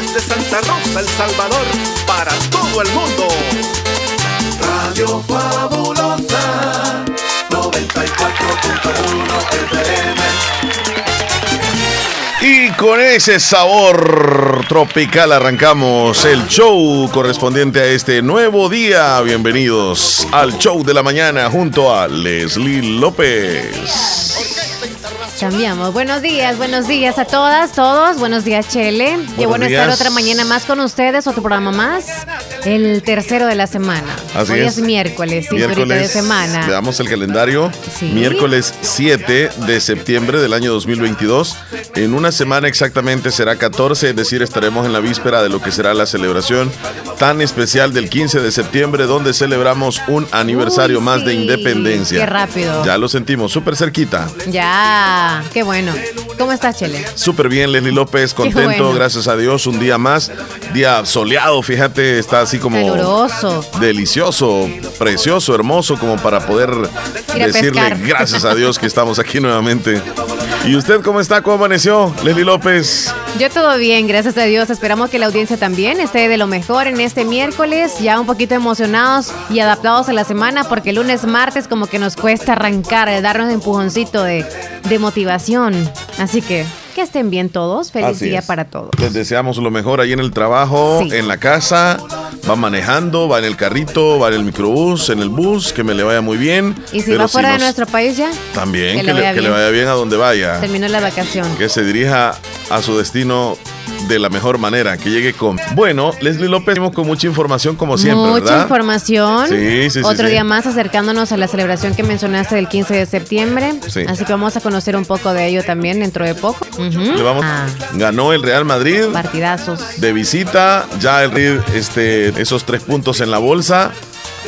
desde Santa Rosa, El Salvador, para todo el mundo. Radio Fabulosa 94.1 FM. Y con ese sabor tropical arrancamos el show correspondiente a este nuevo día. Bienvenidos al show de la mañana junto a Leslie López. Cambiamos. Buenos días, buenos días a todas, todos. Buenos días, Chele. Qué bueno estar otra mañana más con ustedes, otro programa más. El tercero de la semana. Así Hoy es. es miércoles, sí, Miércoles, de semana. Veamos el calendario. Sí. Miércoles 7 de septiembre del año 2022. En una semana exactamente será 14, es decir, estaremos en la víspera de lo que será la celebración tan especial del 15 de septiembre, donde celebramos un aniversario Uy, más de independencia. Qué rápido. Ya lo sentimos, súper cerquita. Ya, qué bueno. ¿Cómo estás, Chele? Súper bien, Leslie López, contento, bueno. gracias a Dios, un día más, día soleado, fíjate, está así como Caluroso. delicioso, precioso, hermoso, como para poder Ir decirle gracias a Dios que estamos aquí nuevamente. ¿Y usted cómo está? ¿Cómo amaneció, Leslie López? Yo todo bien, gracias a Dios. Esperamos que la audiencia también esté de lo mejor en este miércoles, ya un poquito emocionados y adaptados a la semana, porque lunes, martes como que nos cuesta arrancar, darnos empujoncito de, de motivación. Así que que estén bien todos. Feliz Así día es. para todos. Les deseamos lo mejor ahí en el trabajo, Sí. en la casa, va manejando, va en el carrito, va en el microbús, en el bus, que me le vaya muy bien. Y si Pero va fuera de nos- nuestro país ya, También, que que, le le, vaya que le bien. vaya bien a donde vaya. terminó la vacación. que se dirija a su destino de la mejor manera, que llegue con... Bueno, Leslie López, venimos con mucha información como siempre, Mucha ¿verdad? información. Sí, sí, sí, Otro sí. día más acercándonos a la celebración que mencionaste del 15 de septiembre. Sí. Así que vamos a conocer un poco de ello también dentro de poco. Le vamos- Ah, Ganó el Real Madrid partidazos. de visita, ya el este, esos tres puntos en la bolsa.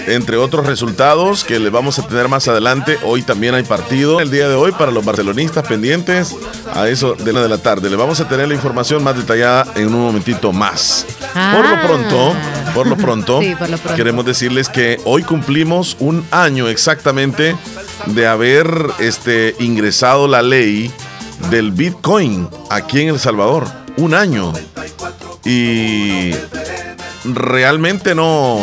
Entre otros resultados que les vamos a tener más adelante, hoy también hay partido el día de hoy para los barcelonistas pendientes a eso de la de la tarde. Le vamos a tener la información más detallada en un momentito más. Por lo Ah. pronto, por lo pronto, Sí, por lo pronto. queremos decirles que hoy cumplimos un año exactamente de haber este, ingresado la ley del Bitcoin aquí en El Salvador. Un año. Y realmente no,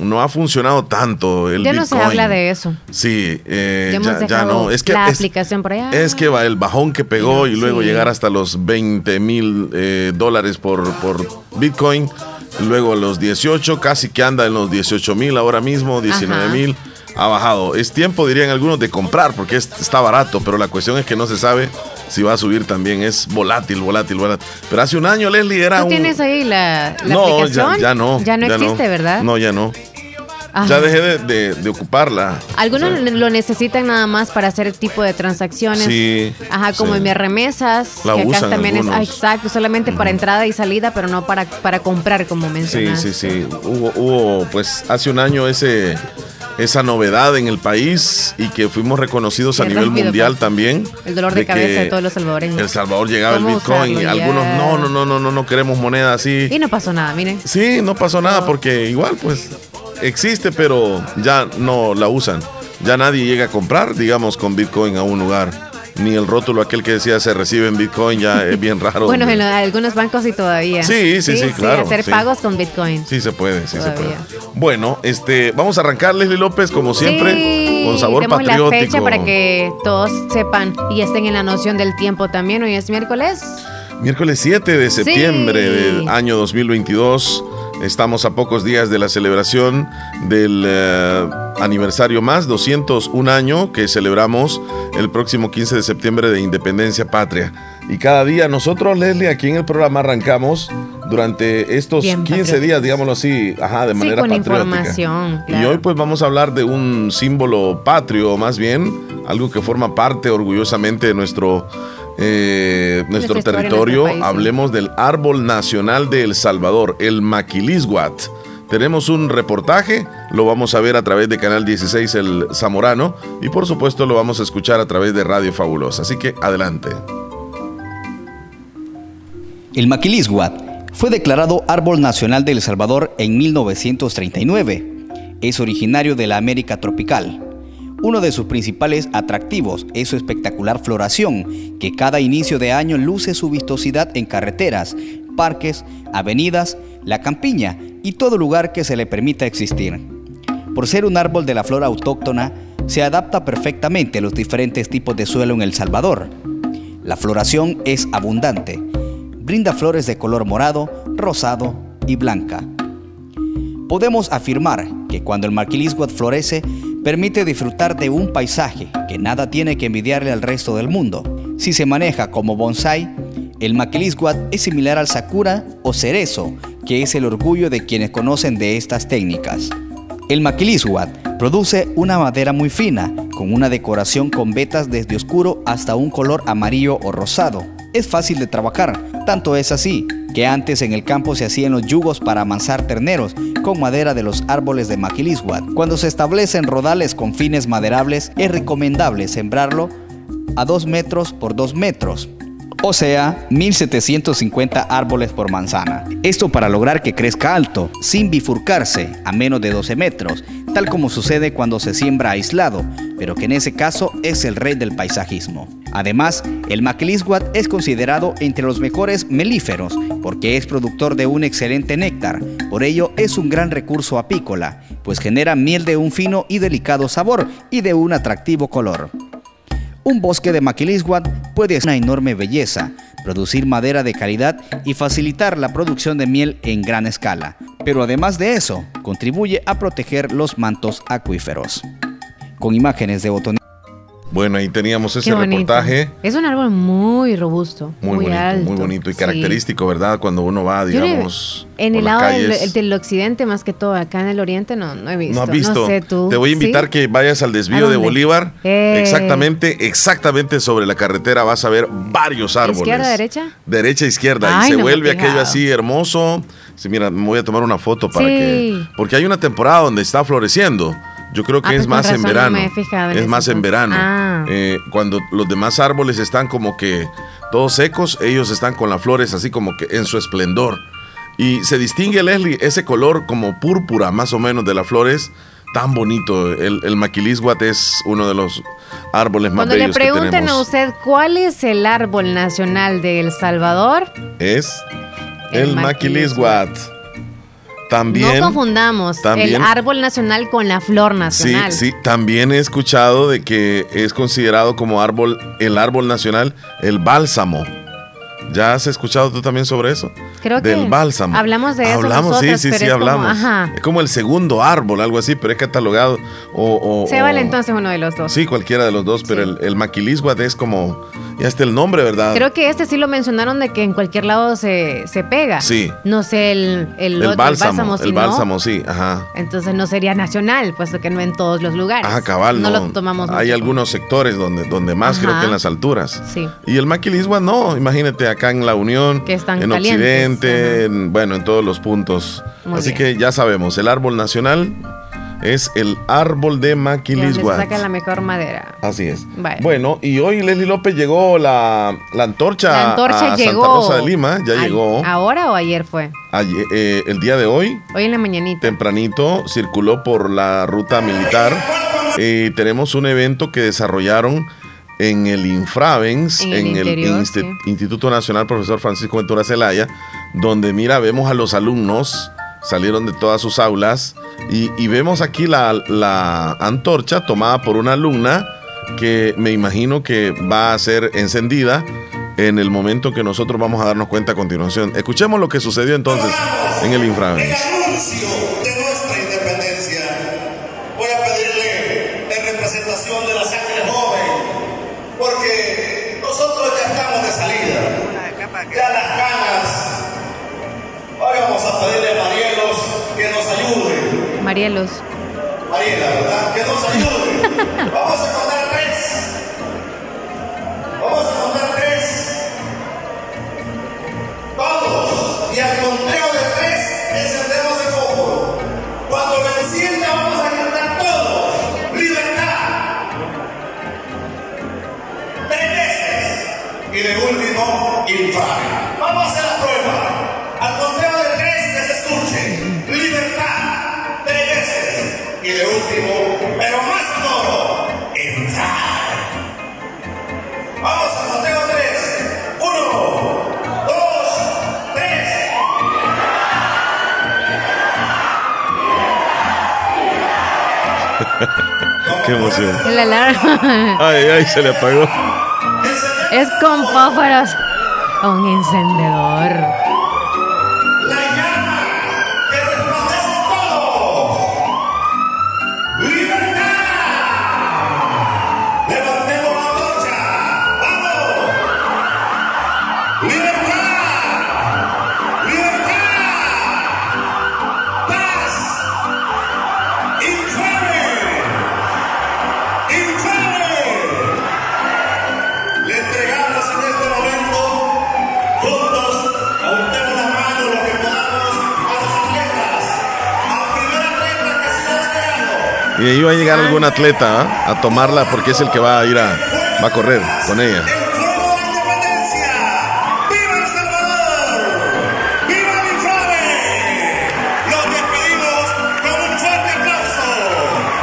no ha funcionado tanto el Ya no Bitcoin. se habla de eso. Sí, eh, Ya no. Es que la es, aplicación por allá. es que va el bajón que pegó y luego Sí. llegar hasta los 20 mil eh, dólares por, por Bitcoin. Luego los 18, casi que anda en los 18 mil ahora mismo, 19 Ajá. mil. Ha bajado. Es tiempo, dirían algunos, de comprar porque es- está barato, pero la cuestión es que no se sabe si va a subir también. Es volátil, volátil, volátil. Pero hace un año, Leslie, era ¿Tú un... tienes ahí la, la no, aplicación? ya, ya no. Ya no existe, ¿verdad? No, ya no. Ajá. Ya dejé de, de- de ocuparla. Algunos O sea, lo necesitan nada más para hacer tipo de transacciones. Sí, Ajá, como sí. en mis remesas. La que acá usan también es ah, exacto, solamente para entrada y salida, pero no para, para comprar, como Sí, mencionaste. sí, sí. Hubo, hubo, pues hace un año ese, esa novedad en el país y que fuimos reconocidos a nivel rápido mundial también. El dolor de, cabeza de todos los salvadoreños. El Salvador llegaba el ¿Cómo Bitcoin y algunos no, no, no, no, no, no queremos moneda así. Y no pasó nada, miren. Sí, no pasó nada porque igual pues existe, pero ya no la usan. Ya nadie llega a comprar, digamos, con Bitcoin a un lugar. Ni el rótulo aquel que decía se recibe en Bitcoin ya es bien raro. Bueno, hombre. en algunos bancos sí todavía. Sí, sí, sí, claro, hacer sí. pagos con Bitcoin. Sí se puede, sí se puede. Bueno, este, vamos a arrancar Leslie López como siempre Sí, con sabor patriótico. la fecha para que todos sepan y estén en la noción del tiempo también. Hoy es miércoles. Miércoles 7 de septiembre Sí. del año 2022. Estamos a pocos días de la celebración del eh, aniversario más, 201 año que celebramos el próximo 15 de septiembre de Independencia Patria. Y cada día nosotros, Leslie, aquí en el programa arrancamos durante estos Bien 15 días, digámoslo así, ajá, de Sí, manera con patriótica. información, Y hoy pues vamos a hablar de un símbolo patrio, más bien, algo que forma parte orgullosamente de nuestro, eh, nuestro historia, territorio. sí. Hablemos del árbol nacional de El Salvador, el maquilisguat. Tenemos un reportaje, lo vamos a ver a través de Canal 16 El Zamorano y por supuesto lo vamos a escuchar a través de Radio Fabulosa. Así que adelante. El maquilisguat fue declarado Árbol Nacional de El Salvador en 1939. Es originario de la América tropical. Uno de sus principales atractivos es su espectacular floración, que cada inicio de año luce su vistosidad en carreteras, parques, avenidas, la campiña y todo lugar que se le permita existir. Por ser un árbol de la flora autóctona, se adapta perfectamente a los diferentes tipos de suelo en El Salvador. La floración es abundante. Brinda flores de color morado, rosado y blanca. Podemos afirmar que cuando el maquilisguat florece, permite disfrutar de un paisaje que nada tiene que envidiarle al resto del mundo. Si se maneja como bonsai, el maquilisguat es similar al sakura o cerezo, que es el orgullo de quienes conocen de estas técnicas. El maquilisguat produce una madera muy fina, con una decoración con vetas desde oscuro hasta un color amarillo o rosado. Es fácil de trabajar, tanto es así que antes en el campo se hacían los yugos para amansar terneros con madera de los árboles de maquilisguat. Cuando se establecen rodales con fines maderables, es recomendable sembrarlo a 2 metros por 2 metros, o sea, 1750 árboles por manzana. Esto para lograr que crezca alto, sin bifurcarse, a menos de 12 metros, tal como sucede cuando se siembra aislado, pero que en ese caso es el rey del paisajismo. Además, el maquilisguat es considerado entre los mejores melíferos porque es productor de un excelente néctar, por ello es un gran recurso apícola, pues genera miel de un fino y delicado sabor y de un atractivo color. Un bosque de maquilisguat puede ser una enorme belleza, producir madera de calidad y facilitar la producción de miel en gran escala, pero además de eso, contribuye a proteger los mantos acuíferos. Con imágenes de botonera bueno, ahí teníamos ese reportaje. Es un árbol muy robusto, muy, muy bonito, alto. Muy bonito y característico, ¿verdad? Cuando uno va, digamos. En el lado del, occidente, más que todo, acá en el oriente, no, no he visto. No has visto. sé, tú. Te voy a invitar que vayas al desvío de Bolívar. Eh. Exactamente, exactamente sobre la carretera vas a ver varios árboles. ¿Izquierda, derecha? Derecha, izquierda. y se vuelve aquello así hermoso. Sí, mira, me voy a tomar una foto para que. Porque hay una temporada donde está floreciendo. Yo creo que ah, es pues más en verano. es más en verano. Ah. Eh, cuando los demás árboles están como que todos secos, ellos están con las flores así como que en su esplendor. Y se distingue, Leslie, ese color como púrpura más o menos de las flores. Tan bonito. El, el es uno de los árboles más bellos que tenemos. Cuando le pregunten a usted cuál es el árbol nacional de El Salvador. Es el, el también, no confundamos el árbol nacional con la flor nacional. Sí, sí, también he escuchado de que es considerado como árbol, el árbol nacional, el bálsamo. ¿Ya has escuchado tú también sobre eso? Creo Del bálsamo. Hablamos de eso. Hablamos, sí, sí, sí, hablamos. es como el segundo árbol, algo así, pero es catalogado. O, Se vale entonces uno de los dos. Sí, cualquiera de los dos, pero el, el es como y hasta el nombre, ¿verdad? Creo que este sí lo mencionaron de que en cualquier lado se, se pega. Sí. No sé, el, el, el bálsamo. El bálsamo, sí, ajá. Entonces no sería nacional, puesto que no en todos los lugares. Ajá, cabal, no. lo tomamos Hay algunos sectores donde, donde más, creo que en las alturas. Sí. Y el maquilisgua no, imagínate acá en la Unión, que están en Occidente, bueno, en todos los puntos. Así que ya sabemos, el árbol nacional es el árbol de Maquilisguat. saca la mejor madera. Así es. Bueno, y hoy Leslie López llegó la, la antorcha, la antorcha a llegó. Santa Rosa de Lima, ya llegó. ¿Ahora o ayer fue? Ayer, eh, el día de hoy. Hoy en la mañanita. Tempranito circuló por la ruta militar. y tenemos un evento que desarrollaron en el Infravens, en el, Instituto Nacional Profesor Francisco Ventura Celaya, donde mira, vemos a los alumnos, salieron de todas sus aulas y, vemos aquí la, antorcha tomada por una alumna que me imagino que va a ser encendida en el momento que nosotros vamos a darnos cuenta a continuación. Escuchemos lo que sucedió entonces en el infravenz. Marielos. Que nos ayude. Vamos a contar tres. Vamos a contar tres. Todos. Y al conteo de tres encendemos el foco. Cuando lo encienda vamos a cantar todos. Libertad. Tres. Y de último, infame. Vamos a Vamos, tengo tres, uno, dos, tres, Qué emoción. La alarma. Ay, ay, se le apagó. Es con pájaros. Un encendedor. Va a llegar algún atleta ¿ah? a tomarla porque es el que va a ir a, va a correr con ella.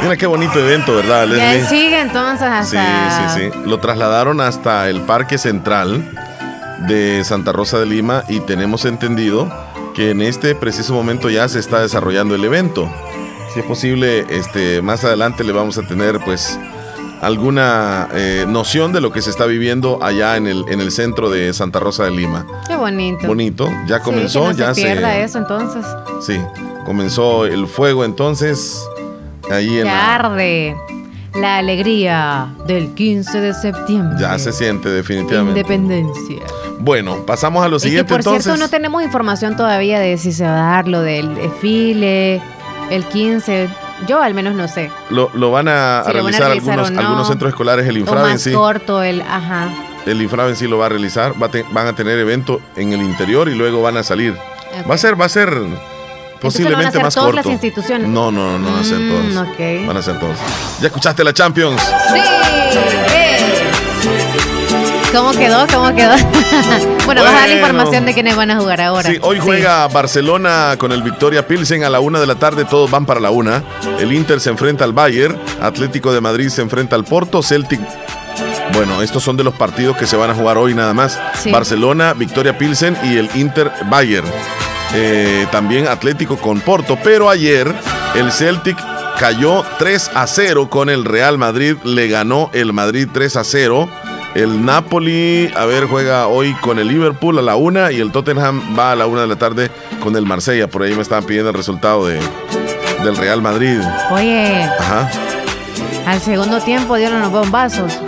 Mira qué bonito evento, ¿verdad, Leslie? Ya sigue entonces hasta... Sí, sí, sí. Lo trasladaron hasta el Parque Central de Santa Rosa de Lima y tenemos entendido que en este preciso momento ya se está desarrollando el evento si es posible, este, más adelante le vamos a tener pues alguna eh, noción de lo que se está viviendo allá en el, en el centro de Santa Rosa de Lima. Qué bonito. Bonito, ya comenzó, ya se pierda eso entonces. Sí, comenzó el fuego entonces ahí en la... arde la alegría del 15 de septiembre. Ya se siente definitivamente. Independencia. Bueno, pasamos a lo siguiente por entonces. cierto, no tenemos información todavía de si se va a dar lo del desfile el 15, yo al menos no sé. Lo, van, a, realizar algunos, algunos centros escolares, el Infraven sí. corto, el, ajá. El Infraven sí lo va a realizar, van a tener evento en el interior y luego van a salir. Va a ser, va a ser posiblemente más todas corto. las instituciones? No, no, no, van a ser mm, todos. Van a ser todos. ¿Ya escuchaste la Champions? Sí. ¿Cómo quedó? ¿Cómo quedó? bueno, vas a dar la información de quiénes van a jugar ahora. Sí, hoy juega Barcelona con el Victoria Pilsen a la una de la tarde, todos van para la una. El Inter se enfrenta al Bayern, Atlético de Madrid se enfrenta al Porto, Celtic bueno, estos son de los partidos que se van a jugar hoy nada más. Barcelona, Victoria Pilsen y el Inter Bayern. Eh, también Atlético con Porto. Pero ayer el Celtic cayó 3 a 0 con el Real Madrid. Le ganó el Madrid 3 a 0. El Napoli, a ver, juega hoy con el Liverpool a la una y el Tottenham va a la una de la tarde con el Marsella. Por ahí me estaban pidiendo el resultado de, del Real Madrid. Oye. Ajá. Al segundo tiempo dieron los bombazos.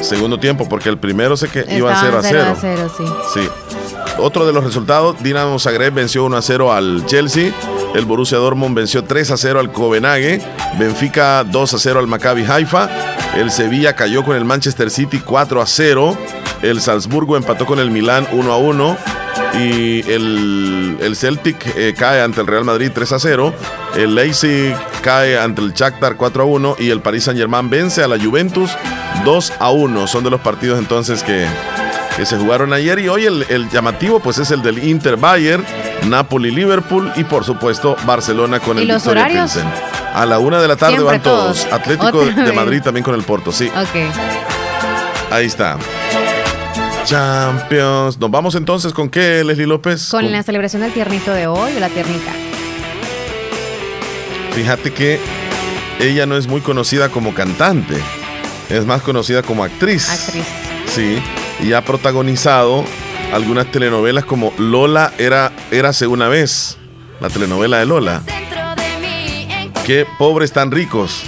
Segundo tiempo, porque el primero sé que iba a 0 a 0. 0, sí. Sí. Otro de los resultados, Dinamo Zagreb venció 1 a 0 al Chelsea. El Borussia Dortmund venció 3 a 0 al Copenhague. Benfica 2 a 0 al Maccabi Haifa. El Sevilla cayó con el Manchester City 4 a 0. El Salzburgo empató con el Milán 1 a 1. Y el, Celtic eh, cae ante el Real Madrid 3 a 0. El Leipzig cae ante el Shakhtar 4 a 1. Y el Paris Saint Germain vence a la Juventus 2 a 1. Son de los partidos entonces que, que se jugaron ayer. Y hoy el, llamativo pues es el del Inter Bayern, Napoli Liverpool y por supuesto Barcelona con el Victoria Pilsen. A la una de la tarde van todos. Atlético de Madrid también con el Porto, sí. Ok. Ahí está. Champions. Nos vamos entonces con qué, Leslie López? Con, la celebración del tiernito de hoy, de la tiernita. Fíjate que ella no es muy conocida como cantante, es más conocida como actriz. Actriz. Sí, y ha protagonizado algunas telenovelas como Lola era Érase una vez, la telenovela de Lola. Qué pobres tan ricos.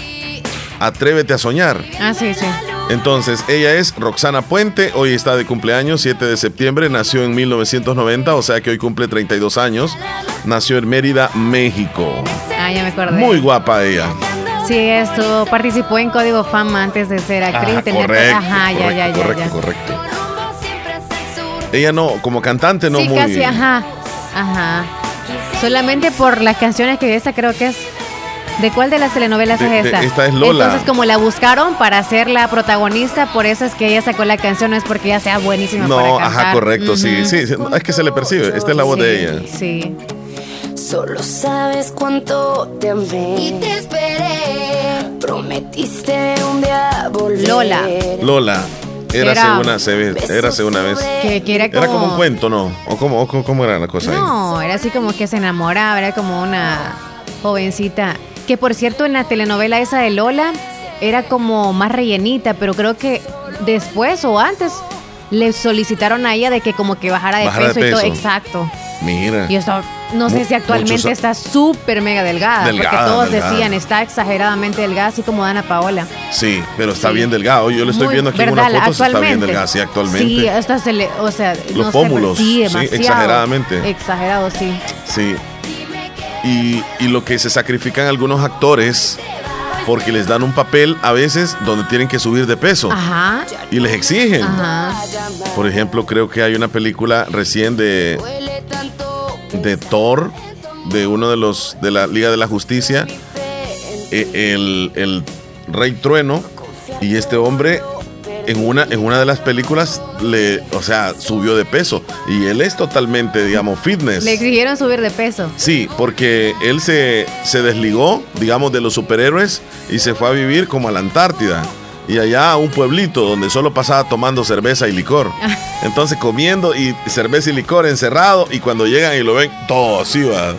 Atrévete a soñar. Ah, sí, sí. Entonces, ella es Roxana Puente, hoy está de cumpleaños, 7 de septiembre, nació en 1990, o sea que hoy cumple 32 años. Nació en Mérida, México. Ah, ya me acordé. Muy guapa ella. Sí, esto participó en Código Fama antes de ser actriz. Ah, correcto, ajá, ya, ya, ya. Correcto, correcto. Ella no, como cantante no sí, muy. casi, ajá. Ajá. Solamente por las canciones que esa creo que es ¿De cuál de las telenovelas es esta? esta es Lola. Entonces, como la buscaron para ser la protagonista, por eso es que ella sacó la canción, no es porque ella sea buenísima no, para cantar. ajá, correcto, sí, sí, es que se le percibe, esta es la voz de ella. Sí. Solo sabes cuánto te amé y te esperé. Prometiste un día volver. Lola. Lola. Era, una, era una vez. Que, era, como, era como un cuento, ¿no? ¿O cómo, cómo, era la cosa No, era así como que se enamoraba, era como una jovencita que por cierto, en la telenovela esa de Lola, era como más rellenita, pero creo que después o antes le solicitaron a ella de que como que bajara de, peso, y todo. Exacto. Mira. Y eso, no sé si actualmente está súper mega delgada, porque todos decían, está exageradamente delgada, así como Dana Paola. Sí, pero está bien delgado. Yo le estoy viendo aquí en una foto, está bien delgada, sí, actualmente. Sí, hasta se le, o sea, los pómulos, sí, exageradamente. Exagerado, sí. Sí. Y, y lo que se sacrifican algunos actores porque les dan un papel a veces donde tienen que subir de peso Ajá. y les exigen. Ajá. Por ejemplo, creo que hay una película recién de de Thor, de uno de los de la Liga de la Justicia, e, el, el Rey Trueno y este hombre en una, en una de las películas le, o sea, subió de peso. Y él es totalmente, digamos, fitness. Le exigieron subir de peso. Sí, porque él se, se desligó, digamos, de los superhéroes y se fue a vivir como a la Antártida. Y allá a un pueblito donde solo pasaba tomando cerveza y licor. Entonces comiendo y cerveza y licor encerrado. Y cuando llegan y lo ven, todo así va.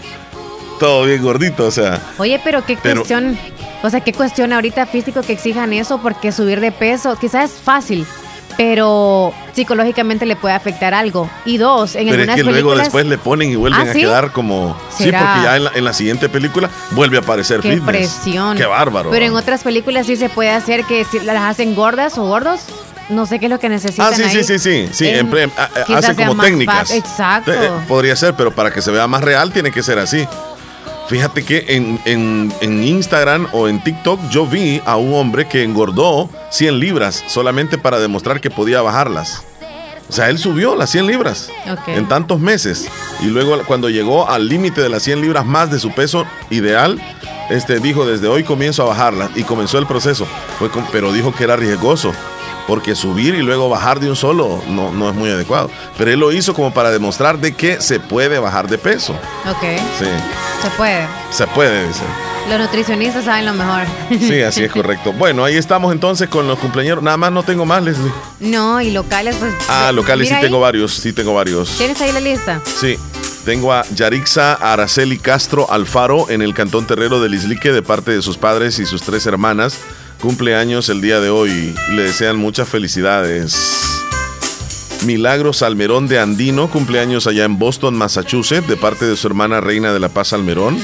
Todo bien gordito, o sea. Oye, pero qué cuestión o sea, ¿qué cuestión ahorita físico que exijan eso? Porque subir de peso quizás es fácil, pero psicológicamente le puede afectar algo. Y dos, en pero es que luego después le ponen y vuelven ¿Ah, a quedar como... Sí, porque ya en la, siguiente película vuelve a aparecer Qué presión. Qué bárbaro. Pero en otras películas sí se puede hacer que si las hacen gordas o gordos, no sé qué es lo que necesitan. Ah, sí, sí, sí, sí, sí. hacen como técnicas. Exacto. Eh, podría ser, pero para que se vea más real tiene que ser así. Fíjate que en, en, Instagram o en TikTok yo vi a un hombre que engordó 100 libras solamente para demostrar que podía bajarlas. O sea, él subió las 100 libras en tantos meses. Y luego cuando llegó al límite de las 100 libras más de su peso ideal, este dijo, desde hoy comienzo a bajarlas. Y comenzó el proceso. Fue pero dijo que era riesgoso porque subir y luego bajar de un solo no, no es muy adecuado. Pero él lo hizo como para demostrar de que se puede bajar de peso. Ok. Sí. Se puede. Se puede, dice. Los nutricionistas saben lo mejor. Sí, así es correcto. Bueno, ahí estamos entonces con los cumpleaños. Nada más no tengo más, Leslie. No, y locales, pues. Ah, locales sí tengo varios, sí tengo varios. ¿Tienes ahí la lista? Sí. Tengo a Yarixa Araceli Castro Alfaro en el Cantón Terrero de Lislique de parte de sus padres y sus tres hermanas cumpleaños el día de hoy. Le desean muchas felicidades. Milagro Salmerón de Andino, cumpleaños allá en Boston, Massachusetts, de parte de su hermana Reina de la Paz Salmerón.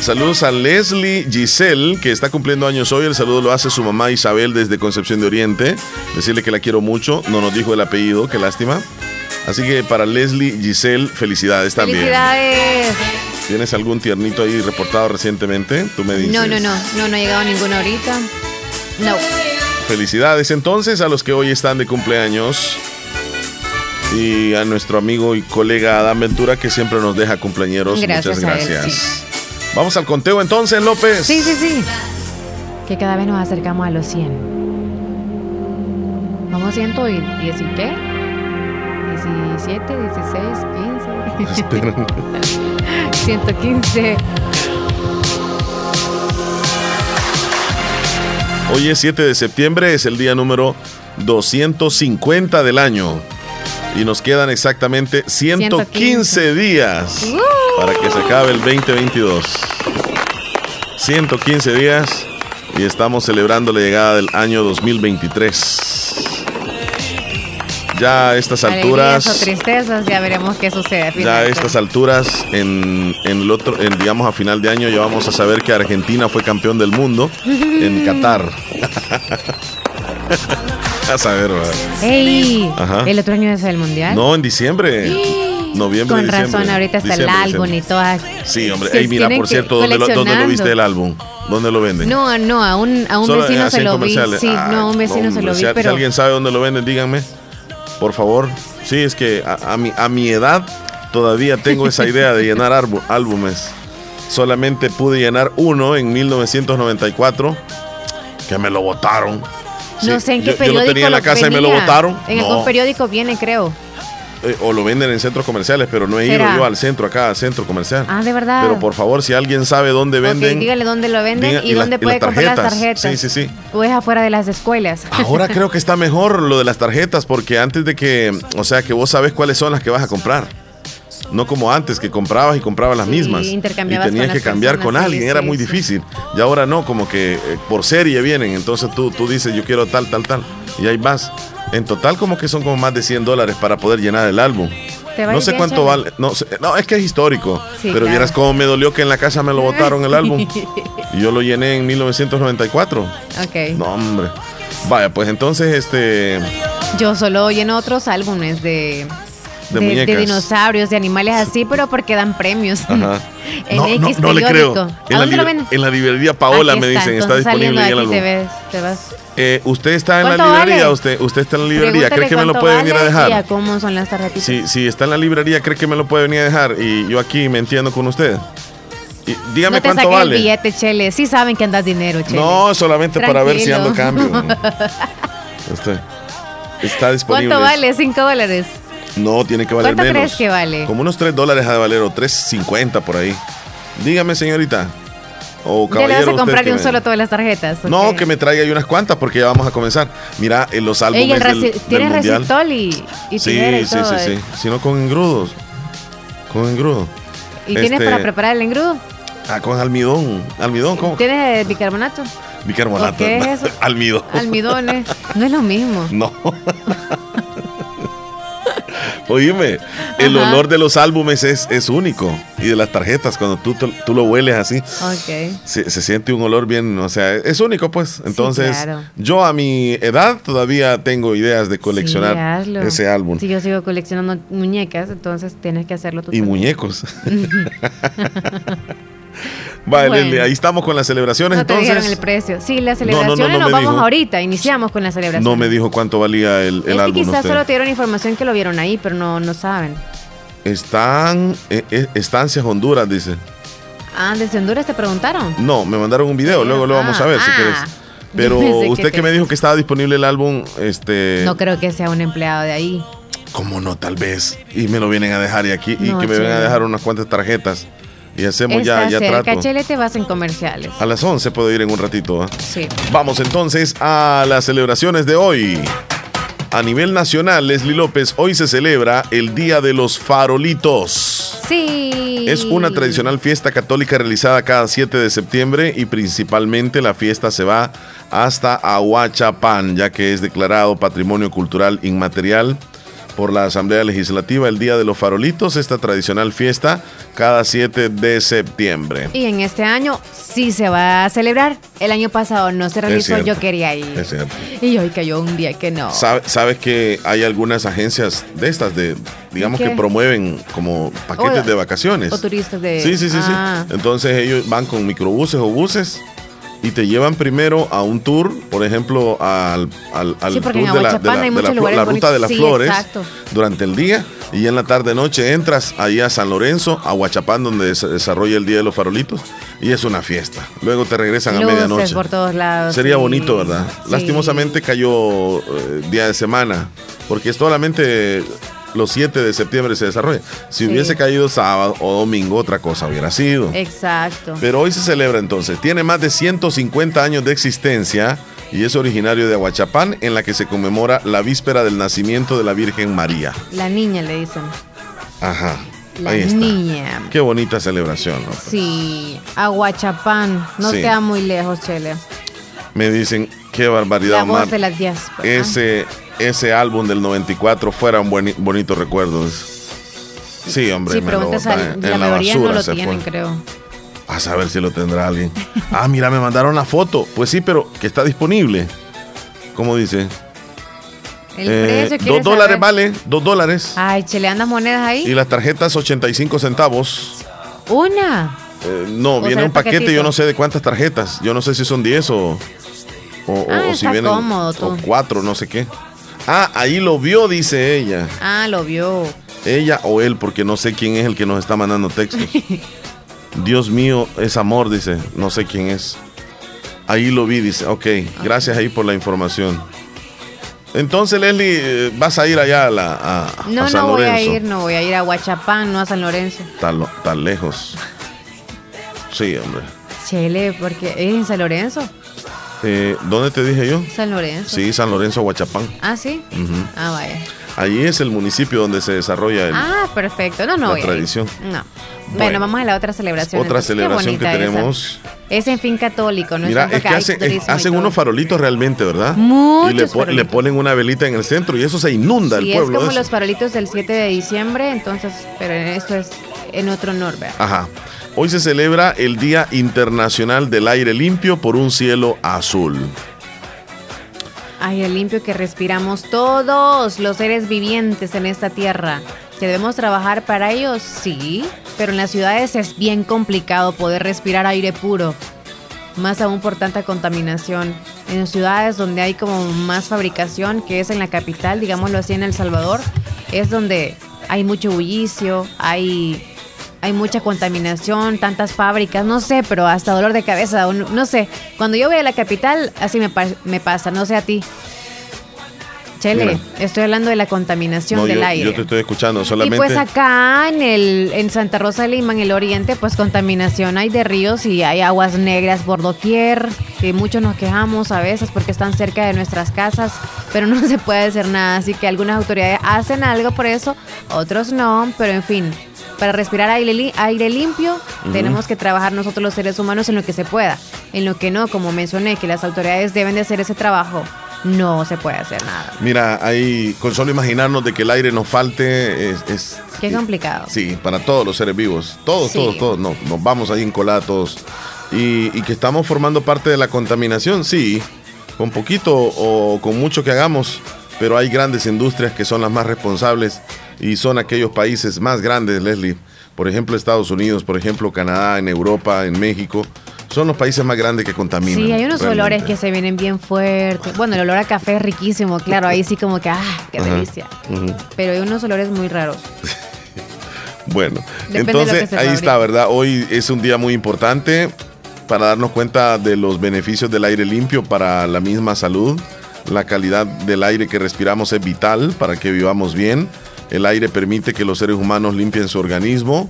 Saludos a Leslie Giselle, que está cumpliendo años hoy. El saludo lo hace su mamá Isabel desde Concepción de Oriente. Decirle que la quiero mucho. No nos dijo el apellido, qué lástima. Así que para Leslie Giselle, felicidades también. Felicidades. ¿Tienes algún tiernito ahí reportado recientemente? Tú me dices. No, no, no, no, no ha llegado ninguno ahorita. No. Felicidades entonces a los que hoy están de cumpleaños. Y a nuestro amigo y colega Adam Ventura que siempre nos deja cumpleaños. Muchas gracias. Vamos al conteo entonces, López. Sí, sí, sí. Que cada vez nos acercamos a los 100. Vamos a 110 y qué? 17, 16, 15. Espera. 115. Hoy es 7 de septiembre, es el día número 250 del año. Y nos quedan exactamente 115, días uh. para que se acabe el 2022. 115 días y estamos celebrando la llegada del año 2023 ya a estas alturas. O tristezas, ya veremos qué sucede. Ya a estas alturas, en, en, el otro, en, digamos a final de año, ya vamos a saber que Argentina fue campeón del mundo en Qatar. a saber, ¡Ey! ¿El otro año es el mundial? No, en diciembre. Noviembre, Con razón, ahorita está el álbum y todas. Sí, hombre. Ey, mira, por cierto, ¿dónde lo, ¿dónde lo, viste el álbum? ¿Dónde lo venden? No, no, a un, a un vecino se lo vi. Sí, no, a un vecino se lo vi. pero... si alguien sabe dónde lo venden, díganme por favor. Sí, es que a, mi, a mi edad todavía tengo esa idea de llenar álbumes. Solamente pude llenar uno en 1994, que me lo votaron. No sé en qué periódico. Yo lo tenía en la casa y me lo votaron. En algún periódico viene, creo. Eh, o lo venden en centros comerciales, pero no he ido yo al centro acá, al centro comercial. Ah, de verdad. Pero por favor, si alguien sabe dónde venden. dígale dónde lo venden y, dónde puede comprar las tarjetas. Sí, sí, sí. O es afuera de las escuelas. Ahora creo que está mejor lo de las tarjetas, porque antes de que, o sea, que vos sabes cuáles son las que vas a comprar. No como antes, que comprabas y comprabas las Sí, mismas. Y tenías con que las cambiar con sí, alguien, era sí, muy difícil. Y ahora no, como que eh, por serie vienen. Entonces tú, tú dices, yo quiero tal, tal, tal. Y ahí vas. En total como que son como más de 100 dólares para poder llenar el álbum. No sé cuánto vale. No, sé- no, es que es histórico. Sí, pero claro. vieras cómo me dolió que en la casa me lo botaron el álbum. Y yo lo llené en 1994. Ok. No, hombre. Vaya, pues entonces, este. Yo solo lleno otros álbumes de, De de, dinosaurios, de animales así, pero porque dan premios. Ajá. En No, no, X no le creo. En ¿A la, en la librería Paola Aquí me está, dicen, está entonces disponible en el álbum. te, ves, te vas. Eh, usted está en la ¿Cuánto librería, vale? usted, usted está en la librería, ¿cree que me lo cuánto puede venir a vale dejar? Y a cómo son las tarjetitas. Si, si está en la librería, ¿cree que me lo puede venir a dejar? Y yo aquí me entiendo con usted. Y dígame no te cuánto vale. el billete, Chele. Sí saben que andas dinero, Chele. No, solamente para ver si ando Tranquilo. cambio. Este, está disponible. ¿Cuánto vale? ¿Cinco dólares? No, tiene que valer ¿Cuánto menos. crees que vale? Como unos 3 dólares ha de valer o 3.50 por ahí. Dígame, señorita. O ¿Ya le vas a comprar de un me- solo todas las tarjetas? No, que me traiga ahí unas cuantas porque ya vamos a comenzar. Mira, en los álbumes Ey, el del, del ¿Tienes mundial. recitol y, y Sí, y sí, todo? sí, sí. eh? Si no con engrudos. Con engrudo. ¿Y tienes Este- para preparar el engrudo? Ah, con almidón. ¿Almidón? ¿Cómo? ¿Tienes eh, bicarbonato? Bicarbonato. ¿Qué es eso? Almidón. Almidones. No es lo mismo. No. Oíme, el Ajá. olor de los álbumes es, es único. Y de las tarjetas, cuando tú, tú, tú lo hueles así, Ok. se, se siente un olor bien, o sea, es único pues. Entonces, claro. yo a mi edad todavía tengo ideas de coleccionar Sí, ese álbum. Si yo sigo coleccionando muñecas, entonces tienes que hacerlo tú Y también. muñecos. Vale, Bueno. Ahí estamos con las celebraciones No te dijeron el entonces. precio. Sí, las No, no, no, celebraciones no nos vamos dijo. ahorita. Iniciamos con las celebraciones. No me dijo cuánto valía el, el es que álbum. quizás usted. solo te dieron información que lo vieron ahí, pero no, no saben. Están, eh, eh, Estancias Honduras, dice. Ah, ¿desde Honduras te preguntaron? No, me mandaron un video, luego lo vamos a ver si Ah, quieres. ah. Pero Yo pensé que usted que, te- me dijo que estaba disponible el álbum, este, No creo que sea un empleado de ahí. ¿cómo no? Tal vez. Y me lo vienen a dejar y aquí y No, que me vengan a dejar unas cuantas tarjetas y hacemos ya, Está ya cerca, trato. Chele, te vas en comerciales. A las 11 puedo ir en un ratito. ¿ah? Sí. Vamos entonces a las celebraciones de hoy. A nivel nacional, Leslie López, hoy se celebra el Día de los Farolitos. Sí. Es una tradicional fiesta católica realizada cada 7 de septiembre y principalmente la fiesta se va hasta Ahuachapán, ya que es declarado Patrimonio Cultural Inmaterial por la Asamblea Legislativa el Día de los Farolitos, esta tradicional fiesta cada 7 de septiembre. Y en este año sí se va a celebrar. El año pasado no se realizó, yo quería ir. Es cierto. Y hoy cayó un día que no. Sabe- Sabes que hay algunas agencias de estas, de digamos ¿Qué? que promueven como paquetes O- de vacaciones. O turistas de. Sí, sí, sí, Ah. sí. Entonces ellos van con microbuses o buses y te llevan primero a un tour, por ejemplo, al, al, al Sí, tour de la, de la- de la la ruta de las Sí, flores exacto. durante el día y en la tarde noche entras ahí a San Lorenzo, a Huachapán, donde se desarrolla el Día de los Farolitos y es una fiesta. Luego te regresan a medianoche. por todos lados. Sería sí. bonito, ¿verdad? Lastimosamente cayó eh, día de semana, porque solamente los 7 de septiembre se desarrolla. Si Sí. hubiese caído sábado o domingo, otra cosa hubiera sido. Exacto. Pero hoy se celebra entonces. Tiene más de 150 años de existencia y es originario de Aguachapán, en la que se conmemora la víspera del nacimiento de la Virgen María. La niña le dicen. Ajá. La ahí está. niña. Qué bonita celebración, ¿no? Sí. Aguachapán. No Sí. queda muy lejos, Chele. Me dicen, qué barbaridad, La voz de las diásporas. ese, ese álbum del 94 fuera un buen, bonito recuerdo. Sí, hombre, Sí, me lo botan al- en, la la mayoría no basura lo se tienen, fue. creo. A saber si lo tendrá alguien. Ah, mira, me mandaron la foto. Pues sí, pero que está disponible. ¿Cómo dice? El Eh, precio, dos ¿quieres dólares saber? vale, dos dólares. Ay, Chele, ¿andas monedas ahí? Y las tarjetas 85 centavos. Una. Eh, no, viene un paquete, yo no sé de cuántas tarjetas. Yo no sé si son 10 o, o, Ah, o si vienen cómodo o 4, no sé qué. Ah, ahí lo vio, dice ella. Ah, lo vio. Ella o él, porque no sé quién es el que nos está mandando textos. Dios mío, es amor, dice. No sé quién es. Ahí lo vi, dice. Ok, gracias ahí por la información. Entonces, Leslie, eh, vas a ir allá a, la, a, No, a San no voy Lorenzo. a ir, no voy a ir a Huachapán, no a San Lorenzo. Tan, lo- tan lejos. Sí, hombre. Chele, porque es en San Lorenzo. Eh, ¿Dónde te dije yo? San Lorenzo. Sí, San Lorenzo, Huachapán. Ah, sí. Ah, vaya. Allí es el municipio donde se desarrolla el, Ah, perfecto. No, no. la tradición. No. Bueno, vamos a la otra celebración. Otra entonces. Celebración que esa. tenemos. Es en fin católico, ¿no? Mira, es que es- hacen todo. unos farolitos realmente, ¿verdad? Muchos y le, po- le farolitos. ponen una velita en el centro y eso se inunda Sí, el pueblo. es como los farolitos del 7 de diciembre, entonces, pero esto es en otro honor, ¿verdad? Ajá. Hoy se celebra el Día Internacional del Aire Limpio por un cielo azul. Aire limpio que respiramos todos los seres vivientes en esta tierra. ¿Que debemos trabajar para ellos? Sí, pero en las ciudades es bien complicado poder respirar aire puro. Más aún por tanta contaminación. En ciudades donde hay como más fabricación, que es en la capital, digámoslo así, en El Salvador, es donde hay mucho bullicio, hay, hay mucha contaminación, tantas fábricas, no sé, pero hasta dolor de cabeza, no, sé. Cuando yo voy a la capital, así me, me pasa, no sé a ti. Chele, Mira. estoy hablando de la contaminación No, del yo, aire. yo te estoy escuchando, Y solamente. pues acá en el en Santa Rosa de Lima, en el oriente, pues contaminación hay de ríos y hay aguas negras por doquier, que muchos nos quejamos a veces porque están cerca de nuestras casas, pero no se puede hacer nada, así que algunas autoridades hacen algo por eso, otros no, pero en fin, para respirar aire, li- aire limpio tenemos que trabajar nosotros los seres humanos en lo que se pueda, en lo que no, como mencioné, que las autoridades deben de hacer ese trabajo, no se puede hacer nada. Mira, ahí, con solo imaginarnos de que el aire nos falte, es. es- Qué complicado. Sí, para todos los seres vivos. Todos, Sí. todos, todos. No, nos vamos ahí encolados. Y, y que estamos formando parte de la contaminación, sí. Con poquito o con mucho que hagamos. Pero hay grandes industrias que son las más responsables y son aquellos países más grandes, Leslie. Por ejemplo, Estados Unidos, por ejemplo, Canadá, en Europa, en México. Son los países más grandes que contaminan. Sí, hay unos realmente. olores que se vienen bien fuertes. Bueno, el olor a café es riquísimo, claro, ahí sí como que, ah, qué Ajá. delicia. Pero hay unos olores muy raros. Bueno, Depende entonces ahí está, ¿verdad? Hoy es un día muy importante para darnos cuenta de los beneficios del aire limpio para la misma salud. La calidad del aire que respiramos es vital para que vivamos bien. El aire permite que los seres humanos limpien su organismo.